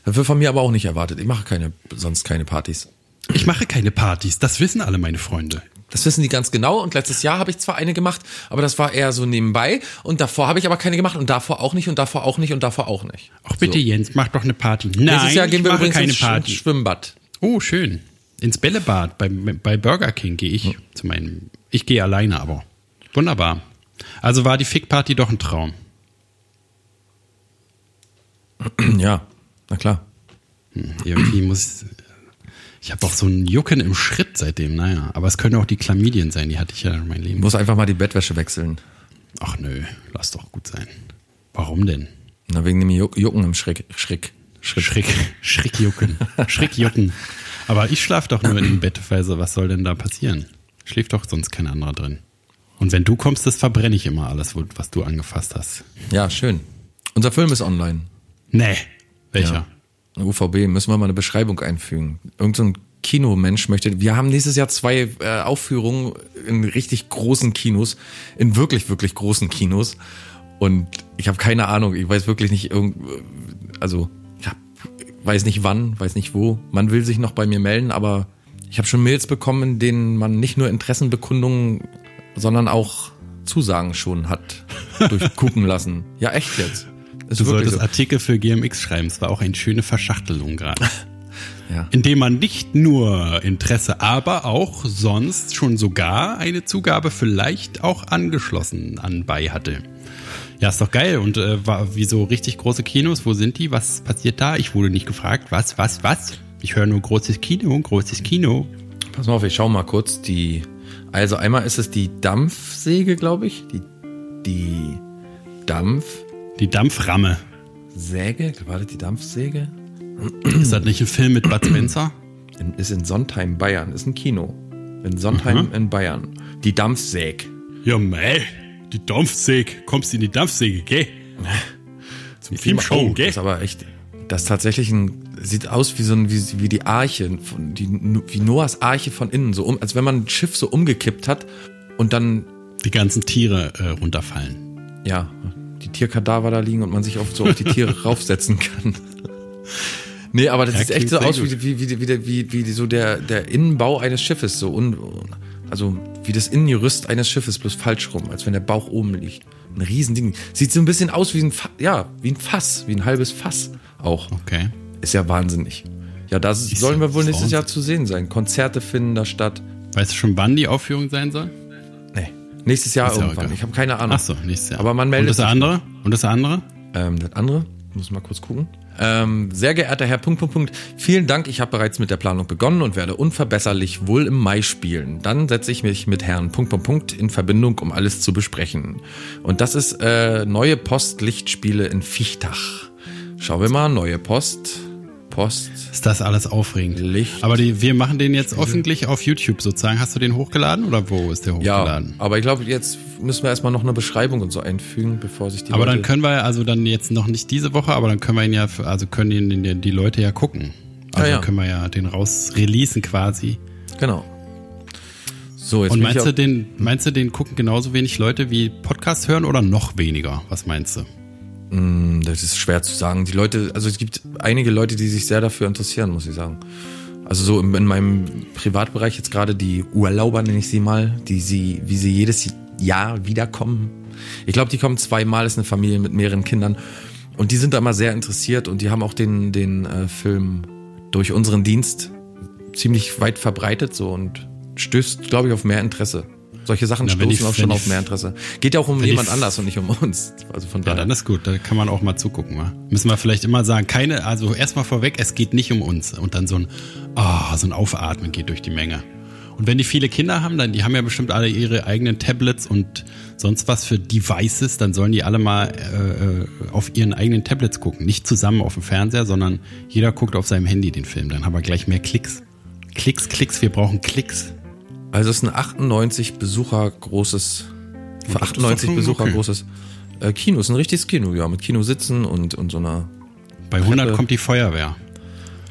Das wird von mir aber auch nicht erwartet. Ich mache keine, sonst keine Partys. Ich mache keine Partys, das wissen alle meine Freunde. Das wissen die ganz genau. Und letztes Jahr habe ich zwar eine gemacht, aber das war eher so nebenbei. Und davor habe ich aber keine gemacht und davor auch nicht und davor auch nicht und davor auch nicht. Ach bitte Jens, mach doch eine Party. Nein, Nächstes Jahr gehen wir mache übrigens keine ins Party. Schwimmbad. Oh, schön. Ins Bällebad. Bei, bei Burger King gehe ich zu meinem. Ich gehe alleine, aber. Wunderbar. Also war die Fick-Party doch ein Traum. Ja, na klar. Irgendwie muss. Ich habe auch so ein Jucken im Schritt seitdem, naja. Aber es können auch die Chlamydien sein, die hatte ich ja in meinem Ich Leben. muss einfach mal die Bettwäsche wechseln. Ach nö, lass doch gut sein. Warum denn? Na, wegen dem Juck- Jucken im Schrick. Schrick. Schritt. Schrick, Schrickjucken. Schrickjucken. Aber ich schlaf doch nur in dem Bett, weil so, was soll denn da passieren? Schläft doch sonst kein anderer drin. Und wenn du kommst, das verbrenne ich immer alles, was du angefasst hast. Ja, schön. Unser Film ist online. Nee. Welcher? Ja. UVB, müssen wir mal eine Beschreibung einfügen. Irgend so ein Kinomensch möchte. Wir haben nächstes Jahr zwei äh, Aufführungen in richtig großen Kinos, in wirklich, wirklich großen Kinos. Und ich habe keine Ahnung, ich weiß wirklich nicht, irgend, also ich hab, weiß nicht wann, weiß nicht wo. Man will sich noch bei mir melden, aber ich habe schon Mails bekommen, in denen man nicht nur Interessenbekundungen, sondern auch Zusagen schon hat [laughs] durchgucken lassen. Ja, echt jetzt. Ist Du solltest so. Artikel für GMX schreiben. Es war auch eine schöne Verschachtelung gerade. [laughs] Ja. Indem man nicht nur Interesse, aber auch sonst schon sogar eine Zugabe vielleicht auch angeschlossen anbei hatte. Ja, ist doch geil. Und äh, war, wie so richtig große Kinos, wo sind die? Was passiert da? Ich wurde nicht gefragt. Was, was, was? Ich höre nur großes Kino, großes Kino. Pass mal auf, ich schau mal kurz. Die, also einmal ist es die Dampfsäge, glaube ich. Die, die Dampfsäge. Die Dampframme. War das die Dampfsäge? Ist das nicht ein Film mit Bud Spencer? In, ist in Sontheim, Bayern. Ist ein Kino. In Sontheim in Bayern. Die Dampfsäg. Ja, mei. Die Dampfsäge. Kommst du in die Dampfsäge, gell? Zum Film Oh, gell? Das ist aber echt. Das ist tatsächlich ein. Sieht aus wie so ein, wie, wie die Arche, von, die, wie Noahs Arche von innen, so um, als wenn man ein Schiff so umgekippt hat und dann, Die ganzen Tiere äh, runterfallen. ja, die Tierkadaver da liegen und man sich auf, so auf die Tiere [laughs] raufsetzen kann. Nee, aber das Ja, sieht echt so aus, wie, wie, wie, wie, wie, wie, so der, der Innenbau eines Schiffes, so un, also wie das Innengerüst eines Schiffes, bloß falsch rum, als wenn der Bauch oben liegt. Ein Riesending. Sieht so ein bisschen aus wie ein, Fa ja, wie ein Fass, wie ein halbes Fass auch. Okay. Ist ja wahnsinnig. Ja, das Ist sollen wir wohl nächstes. Jahr zu sehen sein. Konzerte finden da statt. Weißt du schon, wann die Aufführung sein soll? Nächstes Jahr irgendwann. Ich habe keine Ahnung. Ach so, nächstes Jahr. Aber man Und meldet das sich. andere? Und das andere? Ähm, das andere, muss mal kurz gucken. Ähm, sehr geehrter Herr Punkt, Punkt, Punkt, vielen Dank. Ich habe bereits mit der Planung begonnen und werde unverbesserlich wohl im Mai spielen. Dann setze ich mich mit Herrn Punkt, Punkt, Punkt in Verbindung, um alles zu besprechen. Und das ist äh, neue Post-Lichtspiele in Fichtach. Schauen wir mal, neue Post, Post. Ist das alles aufregend? Licht. Aber die, wir machen den jetzt öffentlich auf YouTube sozusagen. Hast du den hochgeladen oder wo ist der Ja, hochgeladen? aber ich glaube, jetzt müssen wir erstmal noch eine Beschreibung und so einfügen, bevor sich die aber Leute dann können wir also dann jetzt noch nicht diese Woche, aber dann können wir ihn ja, also können ihn, die, die Leute ja gucken. Also Ja, ja. können wir ja den raus releasen quasi. Genau. So, jetzt Und meinst du, den, meinst du, den gucken genauso wenig Leute wie Podcast hören oder noch weniger? Was meinst du? Hm, Das ist schwer zu sagen. Die Leute, also es gibt einige Leute, die sich sehr dafür interessieren, muss ich sagen. Also so in, in meinem Privatbereich jetzt gerade die Urlauber, nenne ich sie mal, die sie, wie sie jedes Jahr wiederkommen. Ich glaube, die kommen zweimal, ist eine Familie mit mehreren Kindern. Und die sind da immer sehr interessiert und die haben auch den, den äh, Film durch unseren Dienst ziemlich weit verbreitet so und stößt, glaube ich, auf mehr Interesse. Solche Sachen Na, stoßen die- auch schon auf mehr Interesse. Geht ja auch um jemand anders und nicht um uns. Also von Ja, daher. dann ist gut, da kann man auch mal zugucken. Wa? Müssen wir vielleicht immer sagen, keine, also erstmal vorweg, es geht nicht um uns. Und dann so ein, ah, so ein Aufatmen geht durch die Menge. Und wenn die viele Kinder haben, dann, die haben ja bestimmt alle ihre eigenen Tablets und sonst was für Devices, dann sollen die alle mal äh, äh, auf ihren eigenen Tablets gucken. Nicht zusammen auf dem Fernseher, sondern jeder guckt auf seinem Handy den Film. Dann haben wir gleich mehr Klicks. Klicks, Klicks, wir brauchen Klicks. Also es ist ein 98 Besucher großes, für das ist 98 doch Besucher okay. großes äh, Kino. Ist ein richtiges Kino, ja, mit Kinositzen und, und so einer Bei 100 Treppe. kommt die Feuerwehr.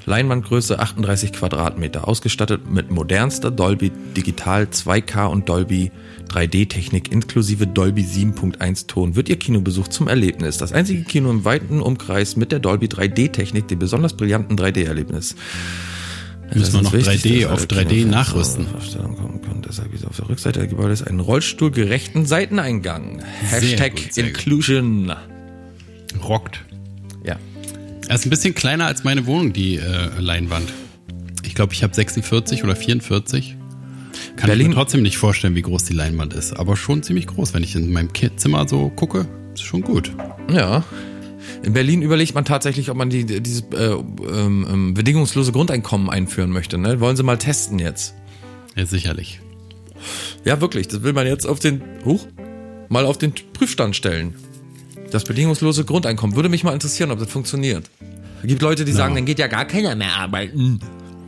Leinwandgröße 38 Quadratmeter, ausgestattet mit modernster Dolby Digital 2K und Dolby 3D-Technik inklusive Dolby 7.1 Ton wird Ihr Kinobesuch zum Erlebnis. Das einzige Kino im weiten Umkreis mit der Dolby 3D-Technik, dem besonders brillanten 3D-Erlebnis. Müssen wir noch Das ist 3D wichtig, dass auf alle 3D Kinofans nachrüsten. kommen können. Deshalb es auf der Rückseite der Gebäude ist einen rollstuhlgerechten Seiteneingang. Hashtag gut, sehr gut. Inclusion. Rockt. Ja. Er ist ein bisschen kleiner als meine Wohnung, die äh, Leinwand. Ich glaube, ich habe 46 oder 44. Kann ich Berlin- mir trotzdem nicht vorstellen, wie groß die Leinwand ist. Aber schon ziemlich groß. Wenn ich in meinem Zimmer so gucke, ist schon gut. Ja. In Berlin überlegt man tatsächlich, ob man die, dieses äh, ähm, ähm, bedingungslose Grundeinkommen einführen möchte. Ne? Wollen sie mal testen jetzt. Ja, sicherlich. Ja, wirklich. Das will man jetzt auf den, huch, mal auf den Prüfstand stellen. Das bedingungslose Grundeinkommen. Würde mich mal interessieren, ob das funktioniert. Es gibt Leute, die sagen, dann geht ja gar keiner mehr arbeiten.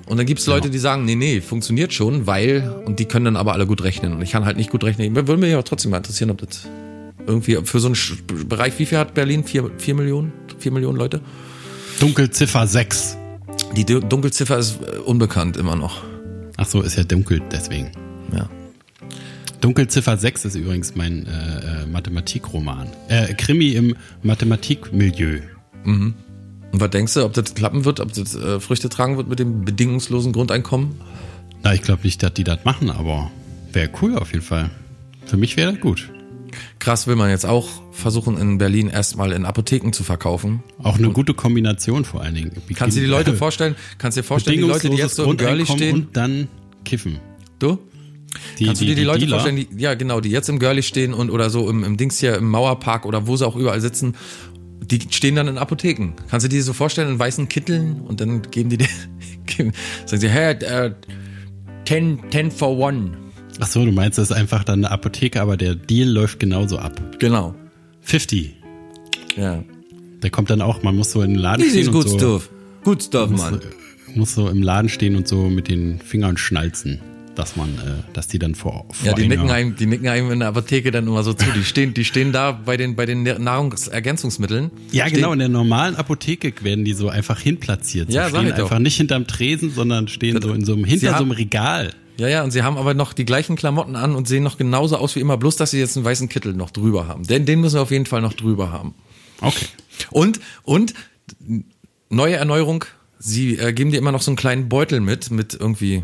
Und dann gibt es Leute, die sagen, nee, nee, funktioniert schon, weil, und die können dann aber alle gut rechnen. Und ich kann halt nicht gut rechnen. Würde mich aber trotzdem mal interessieren, ob das Irgendwie für so einen Bereich, wie viel hat Berlin? Vier, vier Millionen? Vier Millionen Leute? Dunkelziffer 6. Die Du- Dunkelziffer ist äh, unbekannt immer noch. Ach so, ist ja dunkel, deswegen. Ja. Dunkelziffer 6 ist übrigens mein äh, äh, Mathematikroman. Äh, Krimi im Mathematikmilieu. Und was denkst du, ob das klappen wird, ob das äh, Früchte tragen wird mit dem bedingungslosen Grundeinkommen? Na, ich glaube nicht, dass die das machen, aber wäre cool auf jeden Fall. Für mich wäre das gut. Krass will man jetzt auch versuchen, in Berlin erstmal in Apotheken zu verkaufen. Auch eine gute Kombination vor allen Dingen. Kannst du dir die Leute vorstellen? Kannst du dir vorstellen, die Leute, die jetzt so im Girlie stehen? und dann kiffen. Du? Die, Kannst du dir die, Leute Dealer, vorstellen, die, ja genau, die jetzt im Girlie stehen und oder so im, im Dings hier im Mauerpark oder wo sie auch überall sitzen, die stehen dann in Apotheken. Kannst du dir die so vorstellen in weißen Kitteln und dann geben die dir, [laughs] geben, sagen sie, hey, äh, 10, 10 for one. Ach so, du meinst, das ist einfach dann eine Apotheke, aber der Deal läuft genauso ab. Genau. 50. Ja. Der kommt dann auch, man muss so in den Laden stehen is und good so, stuff. Good stuff, muss, Mann. muss so im Laden stehen und so mit den Fingern schnalzen, dass man, äh, dass die dann vor, vor Ja, die nicken, einem, die nicken einem in der Apotheke dann immer so zu. Die stehen, die stehen da bei den, bei den Nahrungsergänzungsmitteln. Ja, stehen, genau, in der normalen Apotheke werden die so einfach hinplatziert. So Ja, sag stehen ich doch. einfach nicht hinterm Tresen, sondern stehen so in so einem, hinter so einem Regal. Ja, ja, und sie haben aber noch die gleichen Klamotten an und sehen noch genauso aus wie immer, bloß dass sie jetzt einen weißen Kittel noch drüber haben. Den, den müssen wir auf jeden Fall noch drüber haben. Okay. Und, und, neue Erneuerung, sie äh, geben dir immer noch so einen kleinen Beutel mit, mit irgendwie,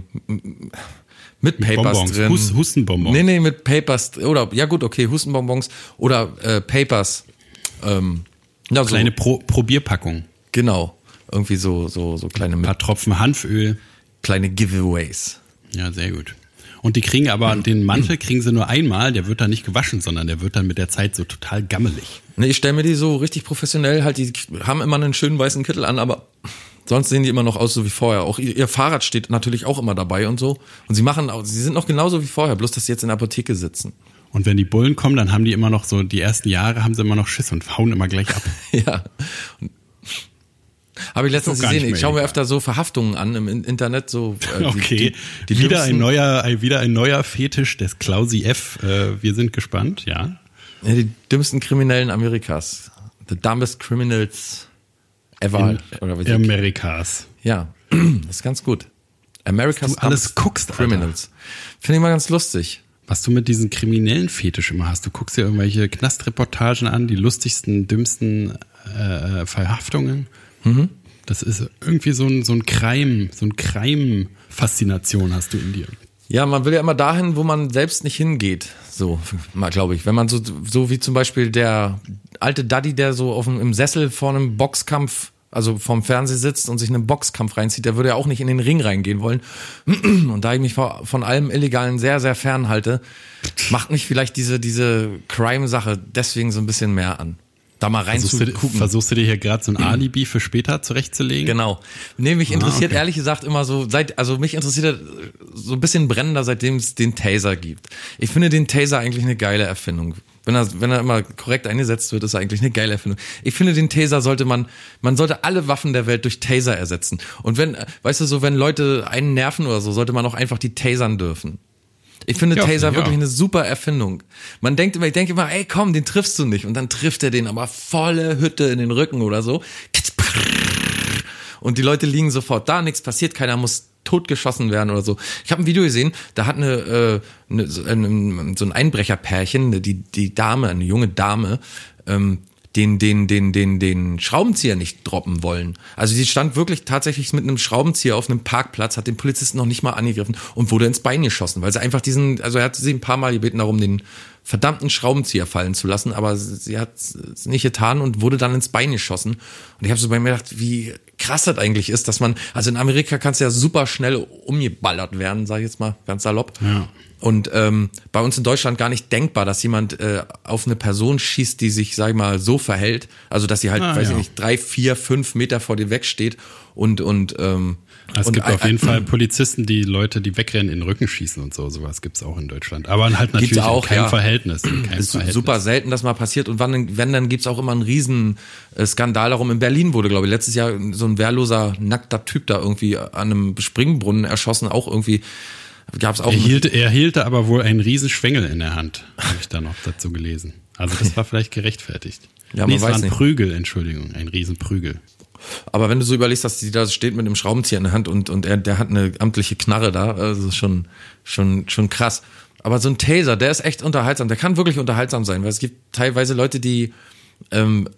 mit Papers Bonbons, drin. Hus- Hustenbonbons. Nee, nee, mit Papers, oder, ja gut, okay, Hustenbonbons oder äh, Papers. Ähm, ja, so, Kleine Pro Probierpackung. genau. Irgendwie so, so, so kleine, Ein paar Tropfen Hanföl. kleine Giveaways. Ja, sehr gut. Und die kriegen aber, den Mantel kriegen sie nur einmal, der wird dann nicht gewaschen, sondern der wird dann mit der Zeit so total gammelig. Ne, ich stelle mir die so richtig professionell, halt, die haben immer einen schönen weißen Kittel an, aber sonst sehen die immer noch aus so wie vorher. Auch ihr, ihr Fahrrad steht natürlich auch immer dabei und so. Und sie machen, auch, sie sind noch genauso wie vorher, bloß dass sie jetzt in der Apotheke sitzen. Und wenn die Bullen kommen, dann haben die immer noch so, die ersten Jahre haben sie immer noch Schiss und hauen immer gleich ab. [laughs] Ja. Habe ich letztens gesehen. Ich schaue mir öfter so Verhaftungen an im In- Internet. So, äh, die- Okay, Die, die wieder, ein neuer, wieder ein neuer Fetisch des Klausi F. Äh, wir sind gespannt, ja. Ja, die dümmsten Kriminellen Amerikas. The dumbest criminals ever. Oder wie sie- Amerikas. ja, [clears throat] das ist ganz gut. America's Was du alles guckst. Criminals. Finde ich mal ganz lustig. Was du mit diesen kriminellen Fetisch immer hast. Du guckst dir irgendwelche Knastreportagen an, die lustigsten, dümmsten äh, Verhaftungen. Mhm. Das ist irgendwie so ein, so ein Crime, so ein Crime-Faszination hast du in dir. Ja, man will ja immer dahin, wo man selbst nicht hingeht. So, mal glaube ich. Wenn man so, so wie zum Beispiel der alte Daddy, der so auf dem, im Sessel vor einem Boxkampf, also vom Fernseher sitzt und sich einen Boxkampf reinzieht, der würde ja auch nicht in den Ring reingehen wollen. [clears throat] Und da ich mich von allem Illegalen sehr, sehr fern halte, macht mich vielleicht diese, diese Crime-Sache deswegen so ein bisschen mehr an. Da mal Versuchst du, reinzugucken. versuchst du dir hier gerade so ein [clears throat] Alibi für später zurechtzulegen? Genau. Nee, mich interessiert okay. ehrlich gesagt immer so, seit, also mich interessiert so ein bisschen brennender, seitdem es den Taser gibt. Ich finde den Taser eigentlich eine geile Erfindung. Wenn er, wenn er immer korrekt eingesetzt wird, ist er eigentlich eine geile Erfindung. Ich finde, den Taser sollte man, man sollte alle Waffen der Welt durch Taser ersetzen. Und wenn, weißt du, so, wenn Leute einen nerven oder so, sollte man auch einfach die tasern dürfen. Ich finde Ja, Taser ja. wirklich eine super Erfindung. Man denkt immer, ich denke immer, ey komm, den triffst du nicht. Und dann trifft er den aber volle Hütte in den Rücken oder so. Und die Leute liegen sofort da, nichts passiert, keiner muss totgeschossen werden oder so. Ich habe ein Video gesehen, da hat eine, äh, eine so ein Einbrecherpärchen, die die Dame, eine junge Dame, ähm, den den den den den Schraubenzieher nicht droppen wollen. Also sie stand wirklich tatsächlich mit einem Schraubenzieher auf einem Parkplatz, hat den Polizisten noch nicht mal angegriffen und wurde ins Bein geschossen, weil sie einfach diesen, also er hat sie ein paar Mal gebeten darum, den verdammten Schraubenzieher fallen zu lassen, aber sie hat es nicht getan und wurde dann ins Bein geschossen. Und ich habe so bei mir gedacht, wie krass das eigentlich ist, dass man, also in Amerika kannst du ja super schnell umgeballert werden, sag ich jetzt mal ganz salopp. Ja. Und ähm, bei uns in Deutschland gar nicht denkbar, dass jemand äh, auf eine Person schießt, die sich, sag ich mal, so verhält. Also dass sie halt, Ah, weiß ja. ich nicht, drei, vier, fünf Meter vor dir wegsteht und und ähm, Es und gibt auf jeden Fall Polizisten, die Leute, die wegrennen, in den Rücken schießen und so. Sowas gibt's auch in Deutschland. Aber halt natürlich auch, in keinem ja. Verhältnis. In keinem ist Verhältnis. super selten, dass mal passiert. Und wann, wenn, dann gibt's auch immer einen riesen äh, Skandal darum. In Berlin wurde, glaube ich, letztes Jahr so ein wehrloser, nackter Typ da irgendwie an einem Springbrunnen erschossen, auch irgendwie Gab es auch. Er hielt, er hielte aber wohl einen riesen Schwengel in der Hand, habe ich da noch dazu gelesen. Also das war vielleicht gerechtfertigt. Ja, nee, man es war ein nicht. Prügel, Entschuldigung, ein Riesenprügel. Aber wenn du so überlegst, dass die da steht mit einem Schraubenzieher in der Hand und, und er, der hat eine amtliche Knarre da, also schon, schon, schon krass. Aber so ein Taser, der ist echt unterhaltsam, der kann wirklich unterhaltsam sein, weil es gibt teilweise Leute, die ähm,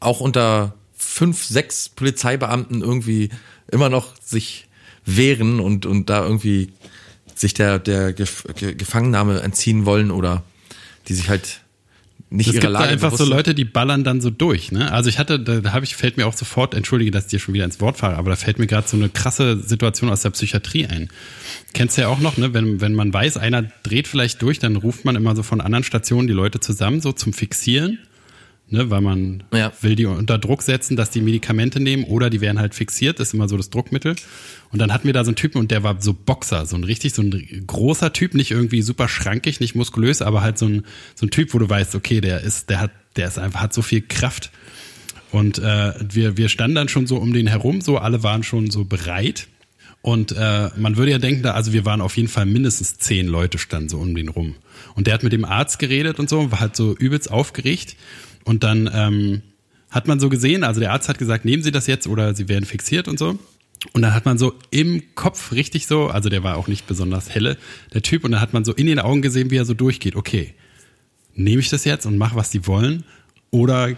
auch unter fünf, sechs Polizeibeamten irgendwie immer noch sich wehren und, und da irgendwie sich der, der Gef Ge Gefangennahme entziehen wollen oder die sich halt nicht Es ihrer gibt da Lage einfach so. Leute, die ballern dann so durch. Ne? Also ich hatte, da, da habe ich, fällt mir auch sofort, entschuldige, dass ich dir schon wieder ins Wort fahre, aber da fällt mir gerade so eine krasse Situation aus der Psychiatrie ein. Kennst du ja auch noch, ne? wenn, wenn man weiß, einer dreht vielleicht durch, dann ruft man immer so von anderen Stationen die Leute zusammen, so zum Fixieren. Ne, weil man Ja. will die unter Druck setzen, dass die Medikamente nehmen oder die werden halt fixiert, das ist immer so das Druckmittel. Und dann hatten wir da so einen Typen und der war so Boxer, so ein richtig, so ein großer Typ, nicht irgendwie super schrankig, nicht muskulös, aber halt so ein, so ein Typ, wo du weißt, okay, der ist, der hat, der ist einfach, hat so viel Kraft. Und äh, wir, wir standen dann schon so um den herum, so alle waren schon so bereit. Und äh, man würde ja denken, da, also wir waren auf jeden Fall mindestens zehn Leute standen so um den rum. Und der hat mit dem Arzt geredet und so, war halt so übelst aufgeregt. Und dann ähm, hat man so gesehen, also der Arzt hat gesagt, nehmen Sie das jetzt oder Sie werden fixiert und so. Und dann hat man so im Kopf richtig so, also der war auch nicht besonders helle, der Typ, und dann hat man so in den Augen gesehen, wie er so durchgeht. Okay, nehme ich das jetzt und mache, was die wollen, oder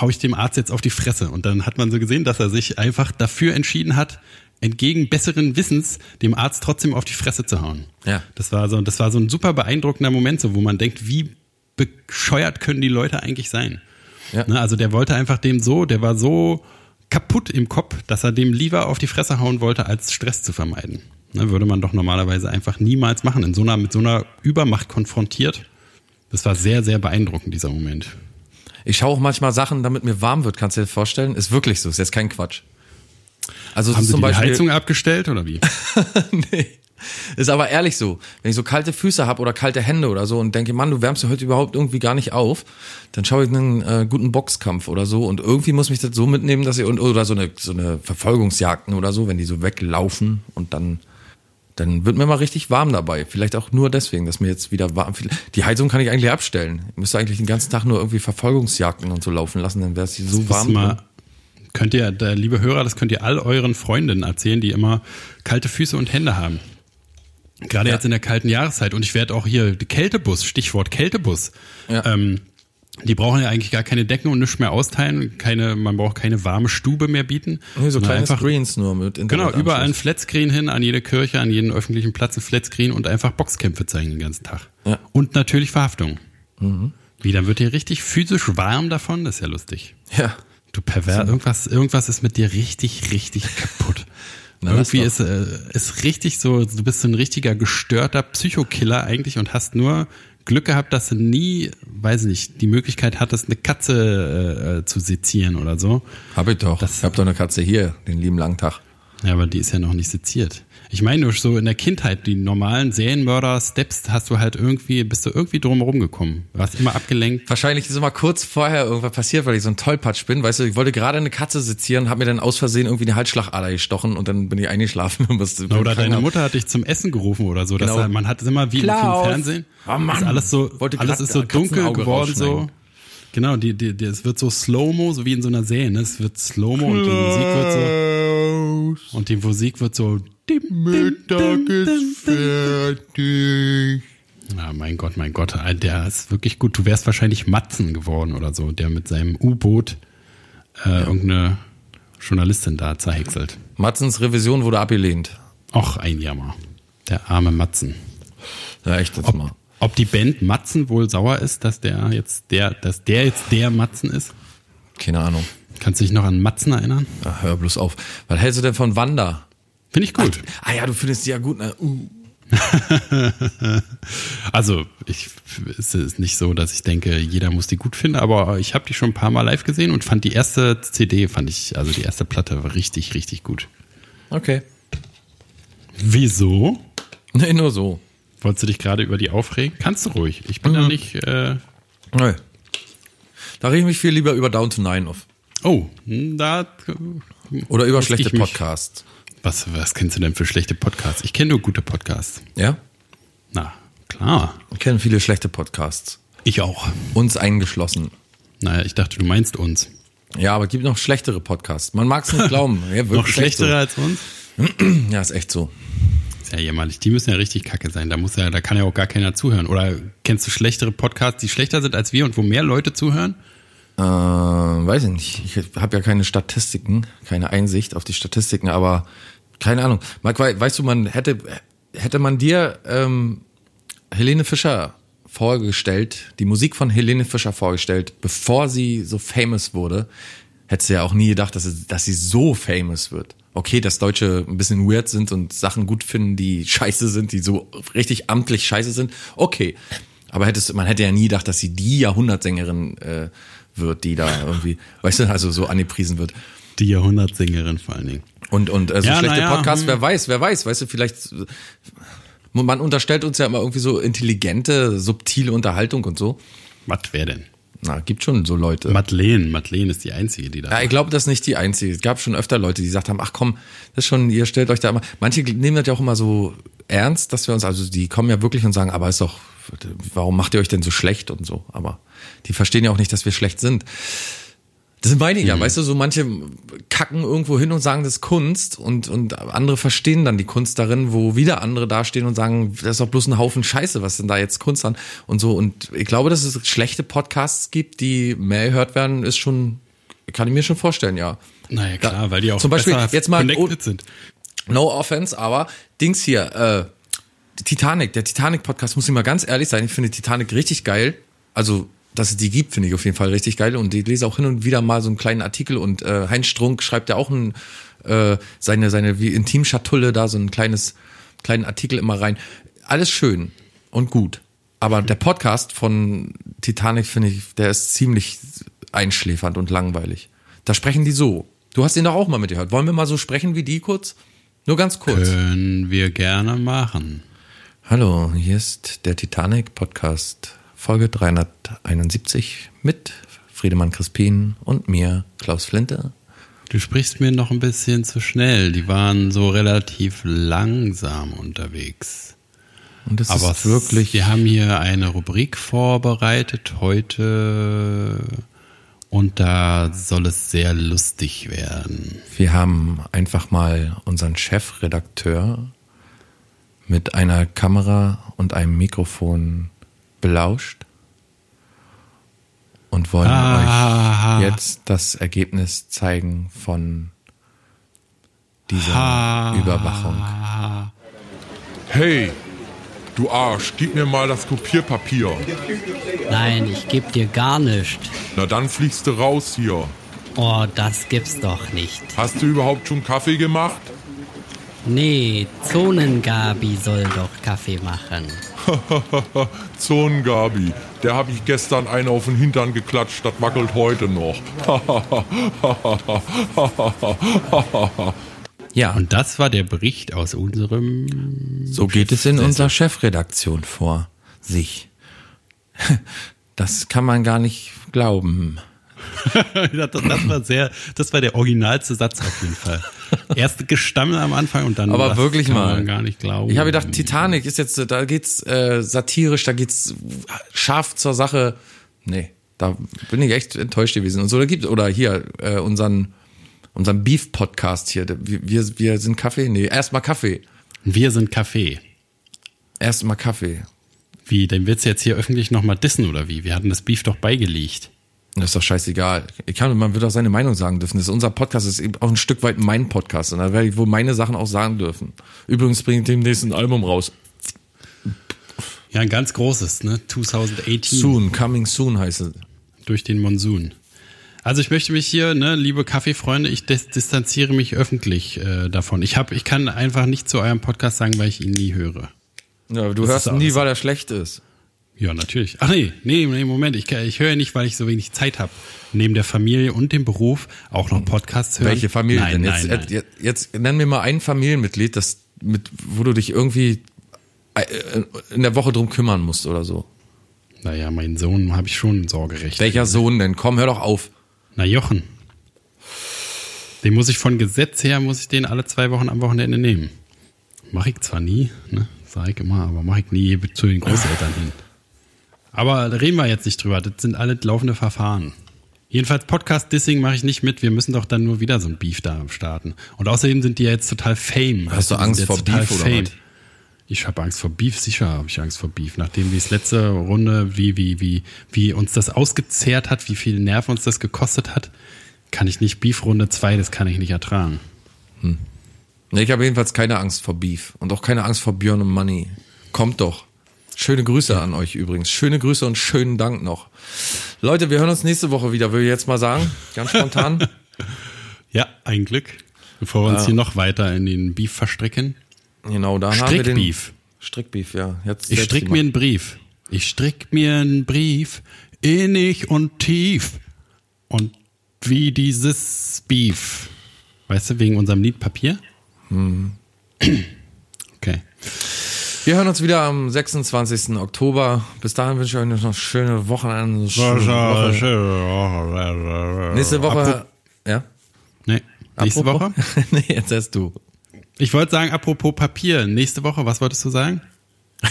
hau ich dem Arzt jetzt auf die Fresse? Und dann hat man so gesehen, dass er sich einfach dafür entschieden hat, entgegen besseren Wissens dem Arzt trotzdem auf die Fresse zu hauen. Ja. Das war so, das war so ein super beeindruckender Moment, so wo man denkt, wie bescheuert können die Leute eigentlich sein? Ja. Ne, also der wollte einfach dem so, der war so kaputt im Kopf, dass er dem lieber auf die Fresse hauen wollte, als Stress zu vermeiden. Ne, würde man doch normalerweise einfach niemals machen. In so einer, mit so einer Übermacht konfrontiert. Das war sehr, sehr beeindruckend, dieser Moment. Ich schaue auch manchmal Sachen, damit mir warm wird, kannst du dir vorstellen? Ist wirklich so, ist jetzt kein Quatsch. Also Haben Sie zum die Beispiel, Heizung abgestellt oder wie? [laughs] nee. [laughs] Ist aber ehrlich so. Wenn ich so kalte Füße habe oder kalte Hände oder so und denke, Mann, du wärmst ja heute überhaupt irgendwie gar nicht auf, dann schaue ich einen äh, guten Boxkampf oder so und irgendwie muss mich das so mitnehmen, dass ich und oder so eine so eine Verfolgungsjagden oder so, wenn die so weglaufen und dann dann wird mir mal richtig warm dabei. Vielleicht auch nur deswegen, dass mir jetzt wieder warm. Die Heizung kann ich eigentlich abstellen. Ich müsste eigentlich den ganzen Tag nur irgendwie Verfolgungsjagden und so laufen lassen, dann wäre es so Das warm. mal, könnt ihr, liebe Hörer, das könnt ihr all euren Freundinnen erzählen, die immer kalte Füße und Hände haben. Gerade Ja. jetzt in der kalten Jahreszeit. Und ich werde auch hier, die Kältebus, Stichwort Kältebus. Ja. Ähm, die brauchen ja eigentlich gar keine Decken und nichts mehr austeilen. Keine, man braucht keine warme Stube mehr bieten. Nee, so kleine einfach, Screens nur mit Genau, Internetanschluss. überall ein Flatscreen hin, an jede Kirche, an jeden öffentlichen Platz ein Flatscreen und einfach Boxkämpfe zeigen den ganzen Tag. Ja. Und natürlich Verhaftung. Wie, dann wird dir richtig physisch warm davon? Das ist ja lustig. Ja. Du pervers, irgendwas, irgendwas ist mit dir richtig, richtig kaputt. [laughs] Na, Irgendwie ist, äh, ist richtig so, du bist so ein richtiger gestörter Psychokiller eigentlich und hast nur Glück gehabt, dass du nie, weiß nicht, die Möglichkeit hattest, eine Katze äh, äh, zu sezieren oder so. Hab ich doch. Das- ich hab doch eine Katze hier, den lieben langen Tag. Ja, aber die ist ja noch nicht seziert. Ich meine nur so in der Kindheit, die normalen Serienmörder-Steps hast du halt irgendwie, bist du irgendwie drumherum gekommen. Du warst immer abgelenkt. Wahrscheinlich ist immer kurz vorher irgendwas passiert, weil ich so ein Tollpatsch bin. Weißt du, ich wollte gerade eine Katze sezieren, hab mir dann aus Versehen irgendwie eine Halsschlagader gestochen und dann bin ich eingeschlafen. und musste- Oder deine hab- Mutter hat dich zum Essen gerufen oder so. Dass Genau. er, man hat es immer wie, wie im. Fernsehen. Oh Mann. Ist alles so, Wollte alles ist so dunkel geworden so. Genau, die, die, die, es wird so Slow-Mo, so wie in so einer Serie. Ne? Es wird Slow-Mo und die Musik wird so. Und die Musik wird so. dim, Mittag ist fertig. Ja, mein Gott, mein Gott, äh, der ist wirklich gut. Du wärst wahrscheinlich Matzen geworden oder so, der mit seinem U-Boot äh, irgendeine Journalistin da zerhäckselt. Matzens Revision wurde abgelehnt. Och, ein Jammer. Der arme Matzen. Ja, echt jetzt mal. Ob die Band Matzen wohl sauer ist, dass der jetzt der, dass der jetzt der Matzen ist? Keine Ahnung. Kannst du dich noch an Matzen erinnern? Ach, hör bloß auf. Was hältst du denn von Wanda? Finde ich gut. Ah ja, du findest die ja gut. Ne? Uh. [laughs] Also, ich, es ist nicht so, dass ich denke, jeder muss die gut finden, aber ich habe die schon ein paar Mal live gesehen und fand die erste CD, fand ich, also die erste Platte war richtig, richtig gut. Okay. Wieso? Nee, nur so. Wolltest du dich gerade über die aufregen? Kannst du ruhig. Ich bin da nicht. Äh, Nee. Da rege ich mich viel lieber über Down to Nine auf. Oh, hm, da. Oder über schlechte Podcasts. Was, was kennst du denn für schlechte Podcasts? Ich kenne nur gute Podcasts. Ja? Na, klar. Ich kenne viele schlechte Podcasts. Ich auch. Uns eingeschlossen. Naja, ich dachte, du meinst uns. Ja, aber es gibt noch schlechtere Podcasts. Man mag es nicht [laughs] glauben. Ja, wirklich Noch schlechtere als uns? So. [clears throat] Ja, ist echt so. Ist ja jämmerlich. Die müssen ja richtig kacke sein. Da muss ja, da kann ja auch gar keiner zuhören. Oder kennst du schlechtere Podcasts, die schlechter sind als wir und wo mehr Leute zuhören? Äh, weiß ich nicht. Ich habe ja keine Statistiken, keine Einsicht auf die Statistiken, aber keine Ahnung. Marc, wei- weißt du, man hätte, hätte man dir ähm, Helene Fischer vorgestellt, die Musik von Helene Fischer vorgestellt, bevor sie so famous wurde, hättest du ja auch nie gedacht, dass, sie- dass sie so famous wird. Okay, dass Deutsche ein bisschen weird sind und Sachen gut finden, die scheiße sind, die so richtig amtlich scheiße sind. Okay. Aber hättest, man hätte ja nie gedacht, dass sie die Jahrhundertsängerin äh, wird, die da irgendwie, weißt du, also so angepriesen wird. Die Jahrhundertsängerin vor allen Dingen. Und, und äh, so Ja, schlechte ja, Podcasts, hm. wer weiß, wer weiß, weißt du, vielleicht, man unterstellt uns ja immer irgendwie so intelligente, subtile Unterhaltung und so. Was wäre denn? Na, gibt schon so Leute. Madeleine. Madeleine ist die Einzige, die da Ja, ich glaube, das ist nicht die einzige. Es gab schon öfter Leute, die gesagt haben, ach komm, das ist schon, ihr stellt euch da immer. Manche nehmen das ja auch immer so ernst, dass wir uns, also die kommen ja wirklich und sagen, aber ist doch, warum macht ihr euch denn so schlecht und so? Aber die verstehen ja auch nicht, dass wir schlecht sind. Das sind meine ja, weißt du, so manche kacken irgendwo hin und sagen, das ist Kunst und, und andere verstehen dann die Kunst darin, wo wieder andere dastehen und sagen, das ist doch bloß ein Haufen Scheiße, was denn da jetzt Kunst an? Und so. Und ich glaube, dass es schlechte Podcasts gibt, die mehr gehört werden, ist schon, kann ich mir schon vorstellen, ja. Naja, klar, weil die auch Zum Beispiel jetzt mal- connected sind. No offense, aber Dings hier, äh, Titanic, der Titanic-Podcast, muss ich mal ganz ehrlich sein, ich finde Titanic richtig geil. Also, dass es die gibt, finde ich auf jeden Fall richtig geil. Und ich lese auch hin und wieder mal so einen kleinen Artikel und äh, Heinz Strunk schreibt ja auch ein, äh, seine, seine wie Intimschatulle da, so ein kleines, kleinen Artikel immer rein. Alles schön und gut. Aber der Podcast von Titanic, finde ich, der ist ziemlich einschläfernd und langweilig. Da sprechen die so. Du hast ihn doch auch mal mitgehört. Wollen wir mal so sprechen wie die kurz? Nur ganz kurz. Können wir gerne machen. Hallo, hier ist der Titanic Podcast, Folge 371 mit Friedemann Crispin und mir, Klaus Flinte. Du sprichst mir noch ein bisschen zu schnell. Die waren so relativ langsam unterwegs. Und es Aber ist wirklich, wir haben hier eine Rubrik vorbereitet heute und da soll es sehr lustig werden. wir haben einfach mal unseren Chefredakteur mit einer Kamera und einem Mikrofon belauscht und wollen Ah. euch jetzt das Ergebnis zeigen von dieser Ah. Überwachung. Hey, du Arsch, gib mir mal das Kopierpapier. Nein, ich geb dir gar nichts. Na dann fliegst du raus hier. Oh, das gibt's doch nicht. Hast du überhaupt schon Kaffee gemacht? Nee, Zonengabi soll doch Kaffee machen. [laughs] Zonengabi, der hab ich gestern einen auf den Hintern geklatscht, das wackelt heute noch. [laughs] Ja, Und das war der Bericht aus unserem. So geht es in unserer Chefredaktion vor sich. Das kann man gar nicht glauben. [laughs] das, das war sehr, das war der originalste Satz auf jeden Fall. [laughs] Erst Gestammel am Anfang und dann. Aber wirklich kann mal. Man gar nicht glauben. Ich habe gedacht, Titanic ist jetzt, da geht's äh, satirisch, da geht's scharf zur Sache. Nee, da bin ich echt enttäuscht gewesen. Und so, da gibt oder hier äh, unseren unseren Beef-Podcast hier. Wir, wir, wir sind Kaffee? Nee, erstmal Kaffee. Wir sind Kaffee. Erstmal Kaffee. Wie, denn du jetzt hier öffentlich nochmal dissen oder wie? Wir hatten das Beef doch beigelegt. Das ist doch scheißegal. Ich kann, man wird auch seine Meinung sagen dürfen. Das ist unser Podcast, das ist eben auch ein Stück weit mein Podcast. Und da werde ich wohl meine Sachen auch sagen dürfen. Übrigens bringe ich demnächst ein Album raus. Ja, ein ganz großes, ne? 2018 Soon, coming soon heißt es. durch den Monsun. Also ich möchte mich hier, ne, liebe Kaffeefreunde, ich dis distanziere mich öffentlich äh, davon. Ich hab, ich kann einfach nicht zu eurem Podcast sagen, weil ich ihn nie höre. Ja, du Das hörst nie, weil er schlecht ist. Ja, natürlich. Ach nee, nee, nee, Moment. Ich, ich höre nicht, weil ich so wenig Zeit habe. Neben der Familie und dem Beruf auch noch Podcasts hören. Welche Familie nein, denn? Jetzt, Nein, nein. Jetzt, jetzt nenn mir mal ein Familienmitglied, das mit, wo du dich irgendwie äh, in der Woche drum kümmern musst oder so. Naja, meinen Sohn habe ich schon Sorgerecht. Welcher Sohn denn? Komm, hör doch auf. Na, Jochen. Den muss ich von Gesetz her, muss ich den alle zwei Wochen am Wochenende nehmen. Mache ich zwar nie, ne? Sag ich immer, aber mache ich nie zu den Großeltern hin. Aber da reden wir jetzt nicht drüber. Das sind alle laufende Verfahren. Jedenfalls Podcast-Dissing mache ich nicht mit. Wir müssen doch dann nur wieder so ein Beef da starten. Und außerdem sind die ja jetzt total Fame. Hast du die Angst vor Beef oder was? Ich habe Angst vor Beef, sicher habe ich Angst vor Beef. Nachdem wie es letzte Runde, wie, wie, wie, wie uns das ausgezehrt hat, wie viel Nerven uns das gekostet hat, kann ich nicht Beef Runde 2, das kann ich nicht ertragen. Nee, ich habe jedenfalls keine Angst vor Beef und auch keine Angst vor Björn und Money. Kommt doch. Schöne Grüße an euch übrigens. Schöne Grüße und schönen Dank noch. Leute, wir hören uns nächste Woche wieder, will ich jetzt mal sagen. Ganz spontan. [laughs] Ja, ein Glück. Bevor wir uns hier noch weiter in den Beef verstricken. genau, da haben wir den Strickbeef. Strickbeef, ja. Jetzt Ich strick mir einen Brief. Ich strick mir einen Brief, innig und tief. Und wie dieses Beef. Weißt du, wegen unserem Lied Papier? Hm. [clears throat] Wir hören uns wieder am 26. Oktober. Bis dahin wünsche ich euch noch schöne Wochenende. Schöne Woche. Nächste Woche. Ja? Nee, nächste Apropos- Woche? [laughs] nee, jetzt erst du. Ich wollte sagen, apropos Papier, nächste Woche, was wolltest du sagen? [laughs]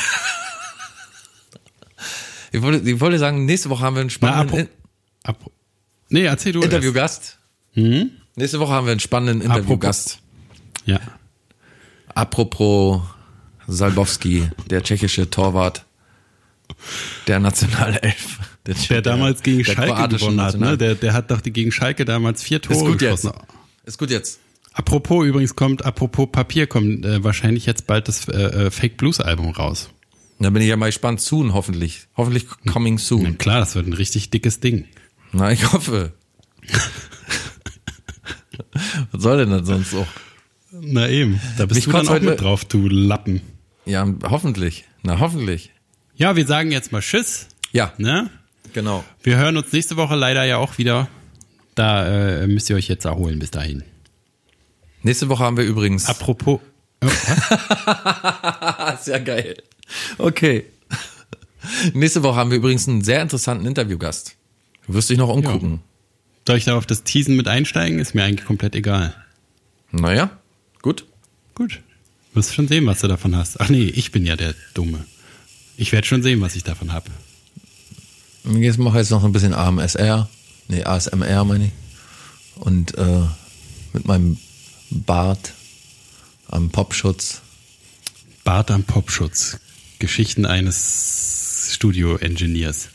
Ich wollte, ich wollte sagen, nächste Woche haben wir einen Na, spannenden apro apro nee, erzähl du. In Interviewgast. Nächste Woche haben wir einen spannenden Interviewgast. Ja. Apropos Salbowski, der tschechische Torwart der Nationalelf. Der, Der damals gegen der Schalke gewonnen hat, ne? Der, der hat doch die gegen Schalke damals vier Tore Ist gut jetzt. geschossen. Ist gut jetzt. Apropos übrigens kommt, apropos Papier kommt äh, wahrscheinlich jetzt bald das äh, äh, Fake Blues Album raus. Da bin ich ja mal gespannt. Soon, hoffentlich. Hoffentlich coming Na soon. klar, das wird ein richtig dickes Ding. Na, ich hoffe. [laughs] Was soll denn das sonst auch? Na eben, da bist Mich du dann auch heute- mit drauf, du Lappen. Ja, hoffentlich. Na, hoffentlich. Ja, wir sagen jetzt mal Tschüss, Ja, ne? genau. Wir hören uns nächste Woche leider ja auch wieder. Da äh, müsst ihr euch jetzt erholen bis dahin. Nächste Woche haben wir übrigens. Apropos, [laughs] oh, ist ja geil. Okay. Nächste Woche haben wir übrigens einen sehr interessanten Interviewgast. Du wirst dich noch umgucken. soll ich da auf das Teasen mit einsteigen? Ist mir eigentlich komplett egal. Naja, gut. Gut. Wirst schon sehen, was du davon hast. Ach nee, ich bin ja der Dumme. Ich werde schon sehen, was ich davon hab. Ich mache jetzt noch ein bisschen AMSR. Nee, ASMR meine ich. Und äh, mit meinem Bart am Popschutz. Bart am Popschutz. Geschichten eines Studio-Engineers.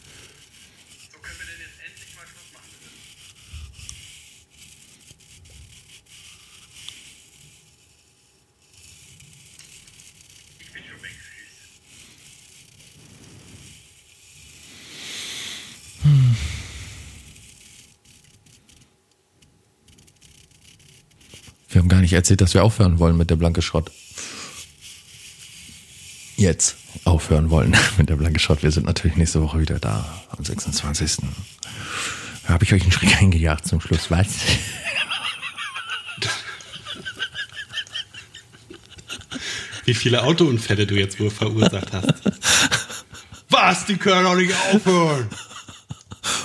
Nicht erzählt, dass wir aufhören wollen mit der Blanke Schrott. Jetzt aufhören wollen [laughs] mit der Blanke Schrott. Wir sind natürlich nächste Woche wieder da, am 26. Da habe ich euch einen Schreck [laughs] eingejagt zum Schluss, was? [laughs] Wie viele Autounfälle du jetzt wohl verursacht hast. Was? Die können doch nicht aufhören.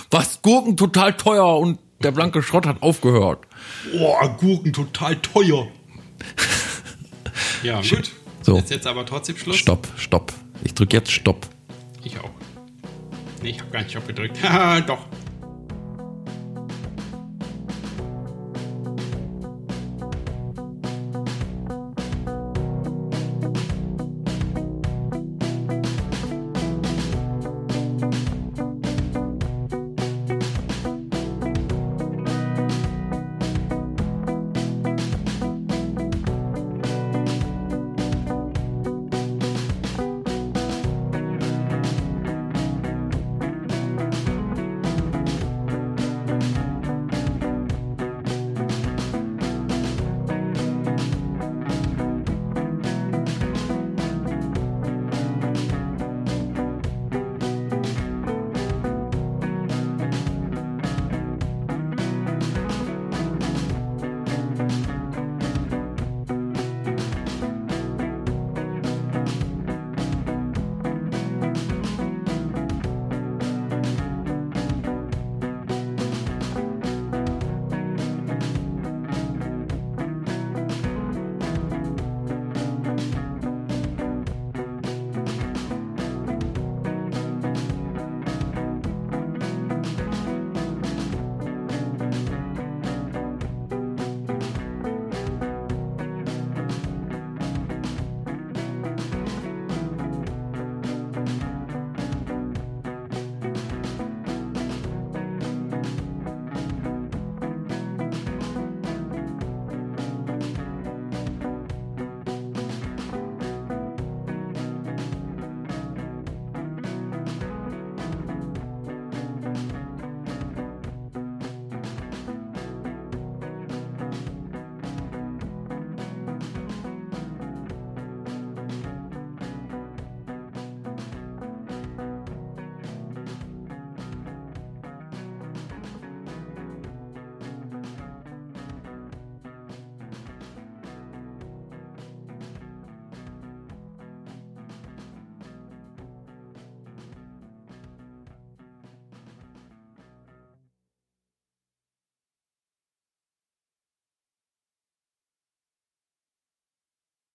Was? Gurken total teuer und der Blanke Schrott hat aufgehört. Boah, Gurken total teuer. Ja, gut. So. Ist jetzt aber trotzdem Schluss? Stopp, stopp. Ich drück jetzt Stopp. Ich auch. Nee, ich habe gar nicht Stopp gedrückt. Haha, [laughs] Doch.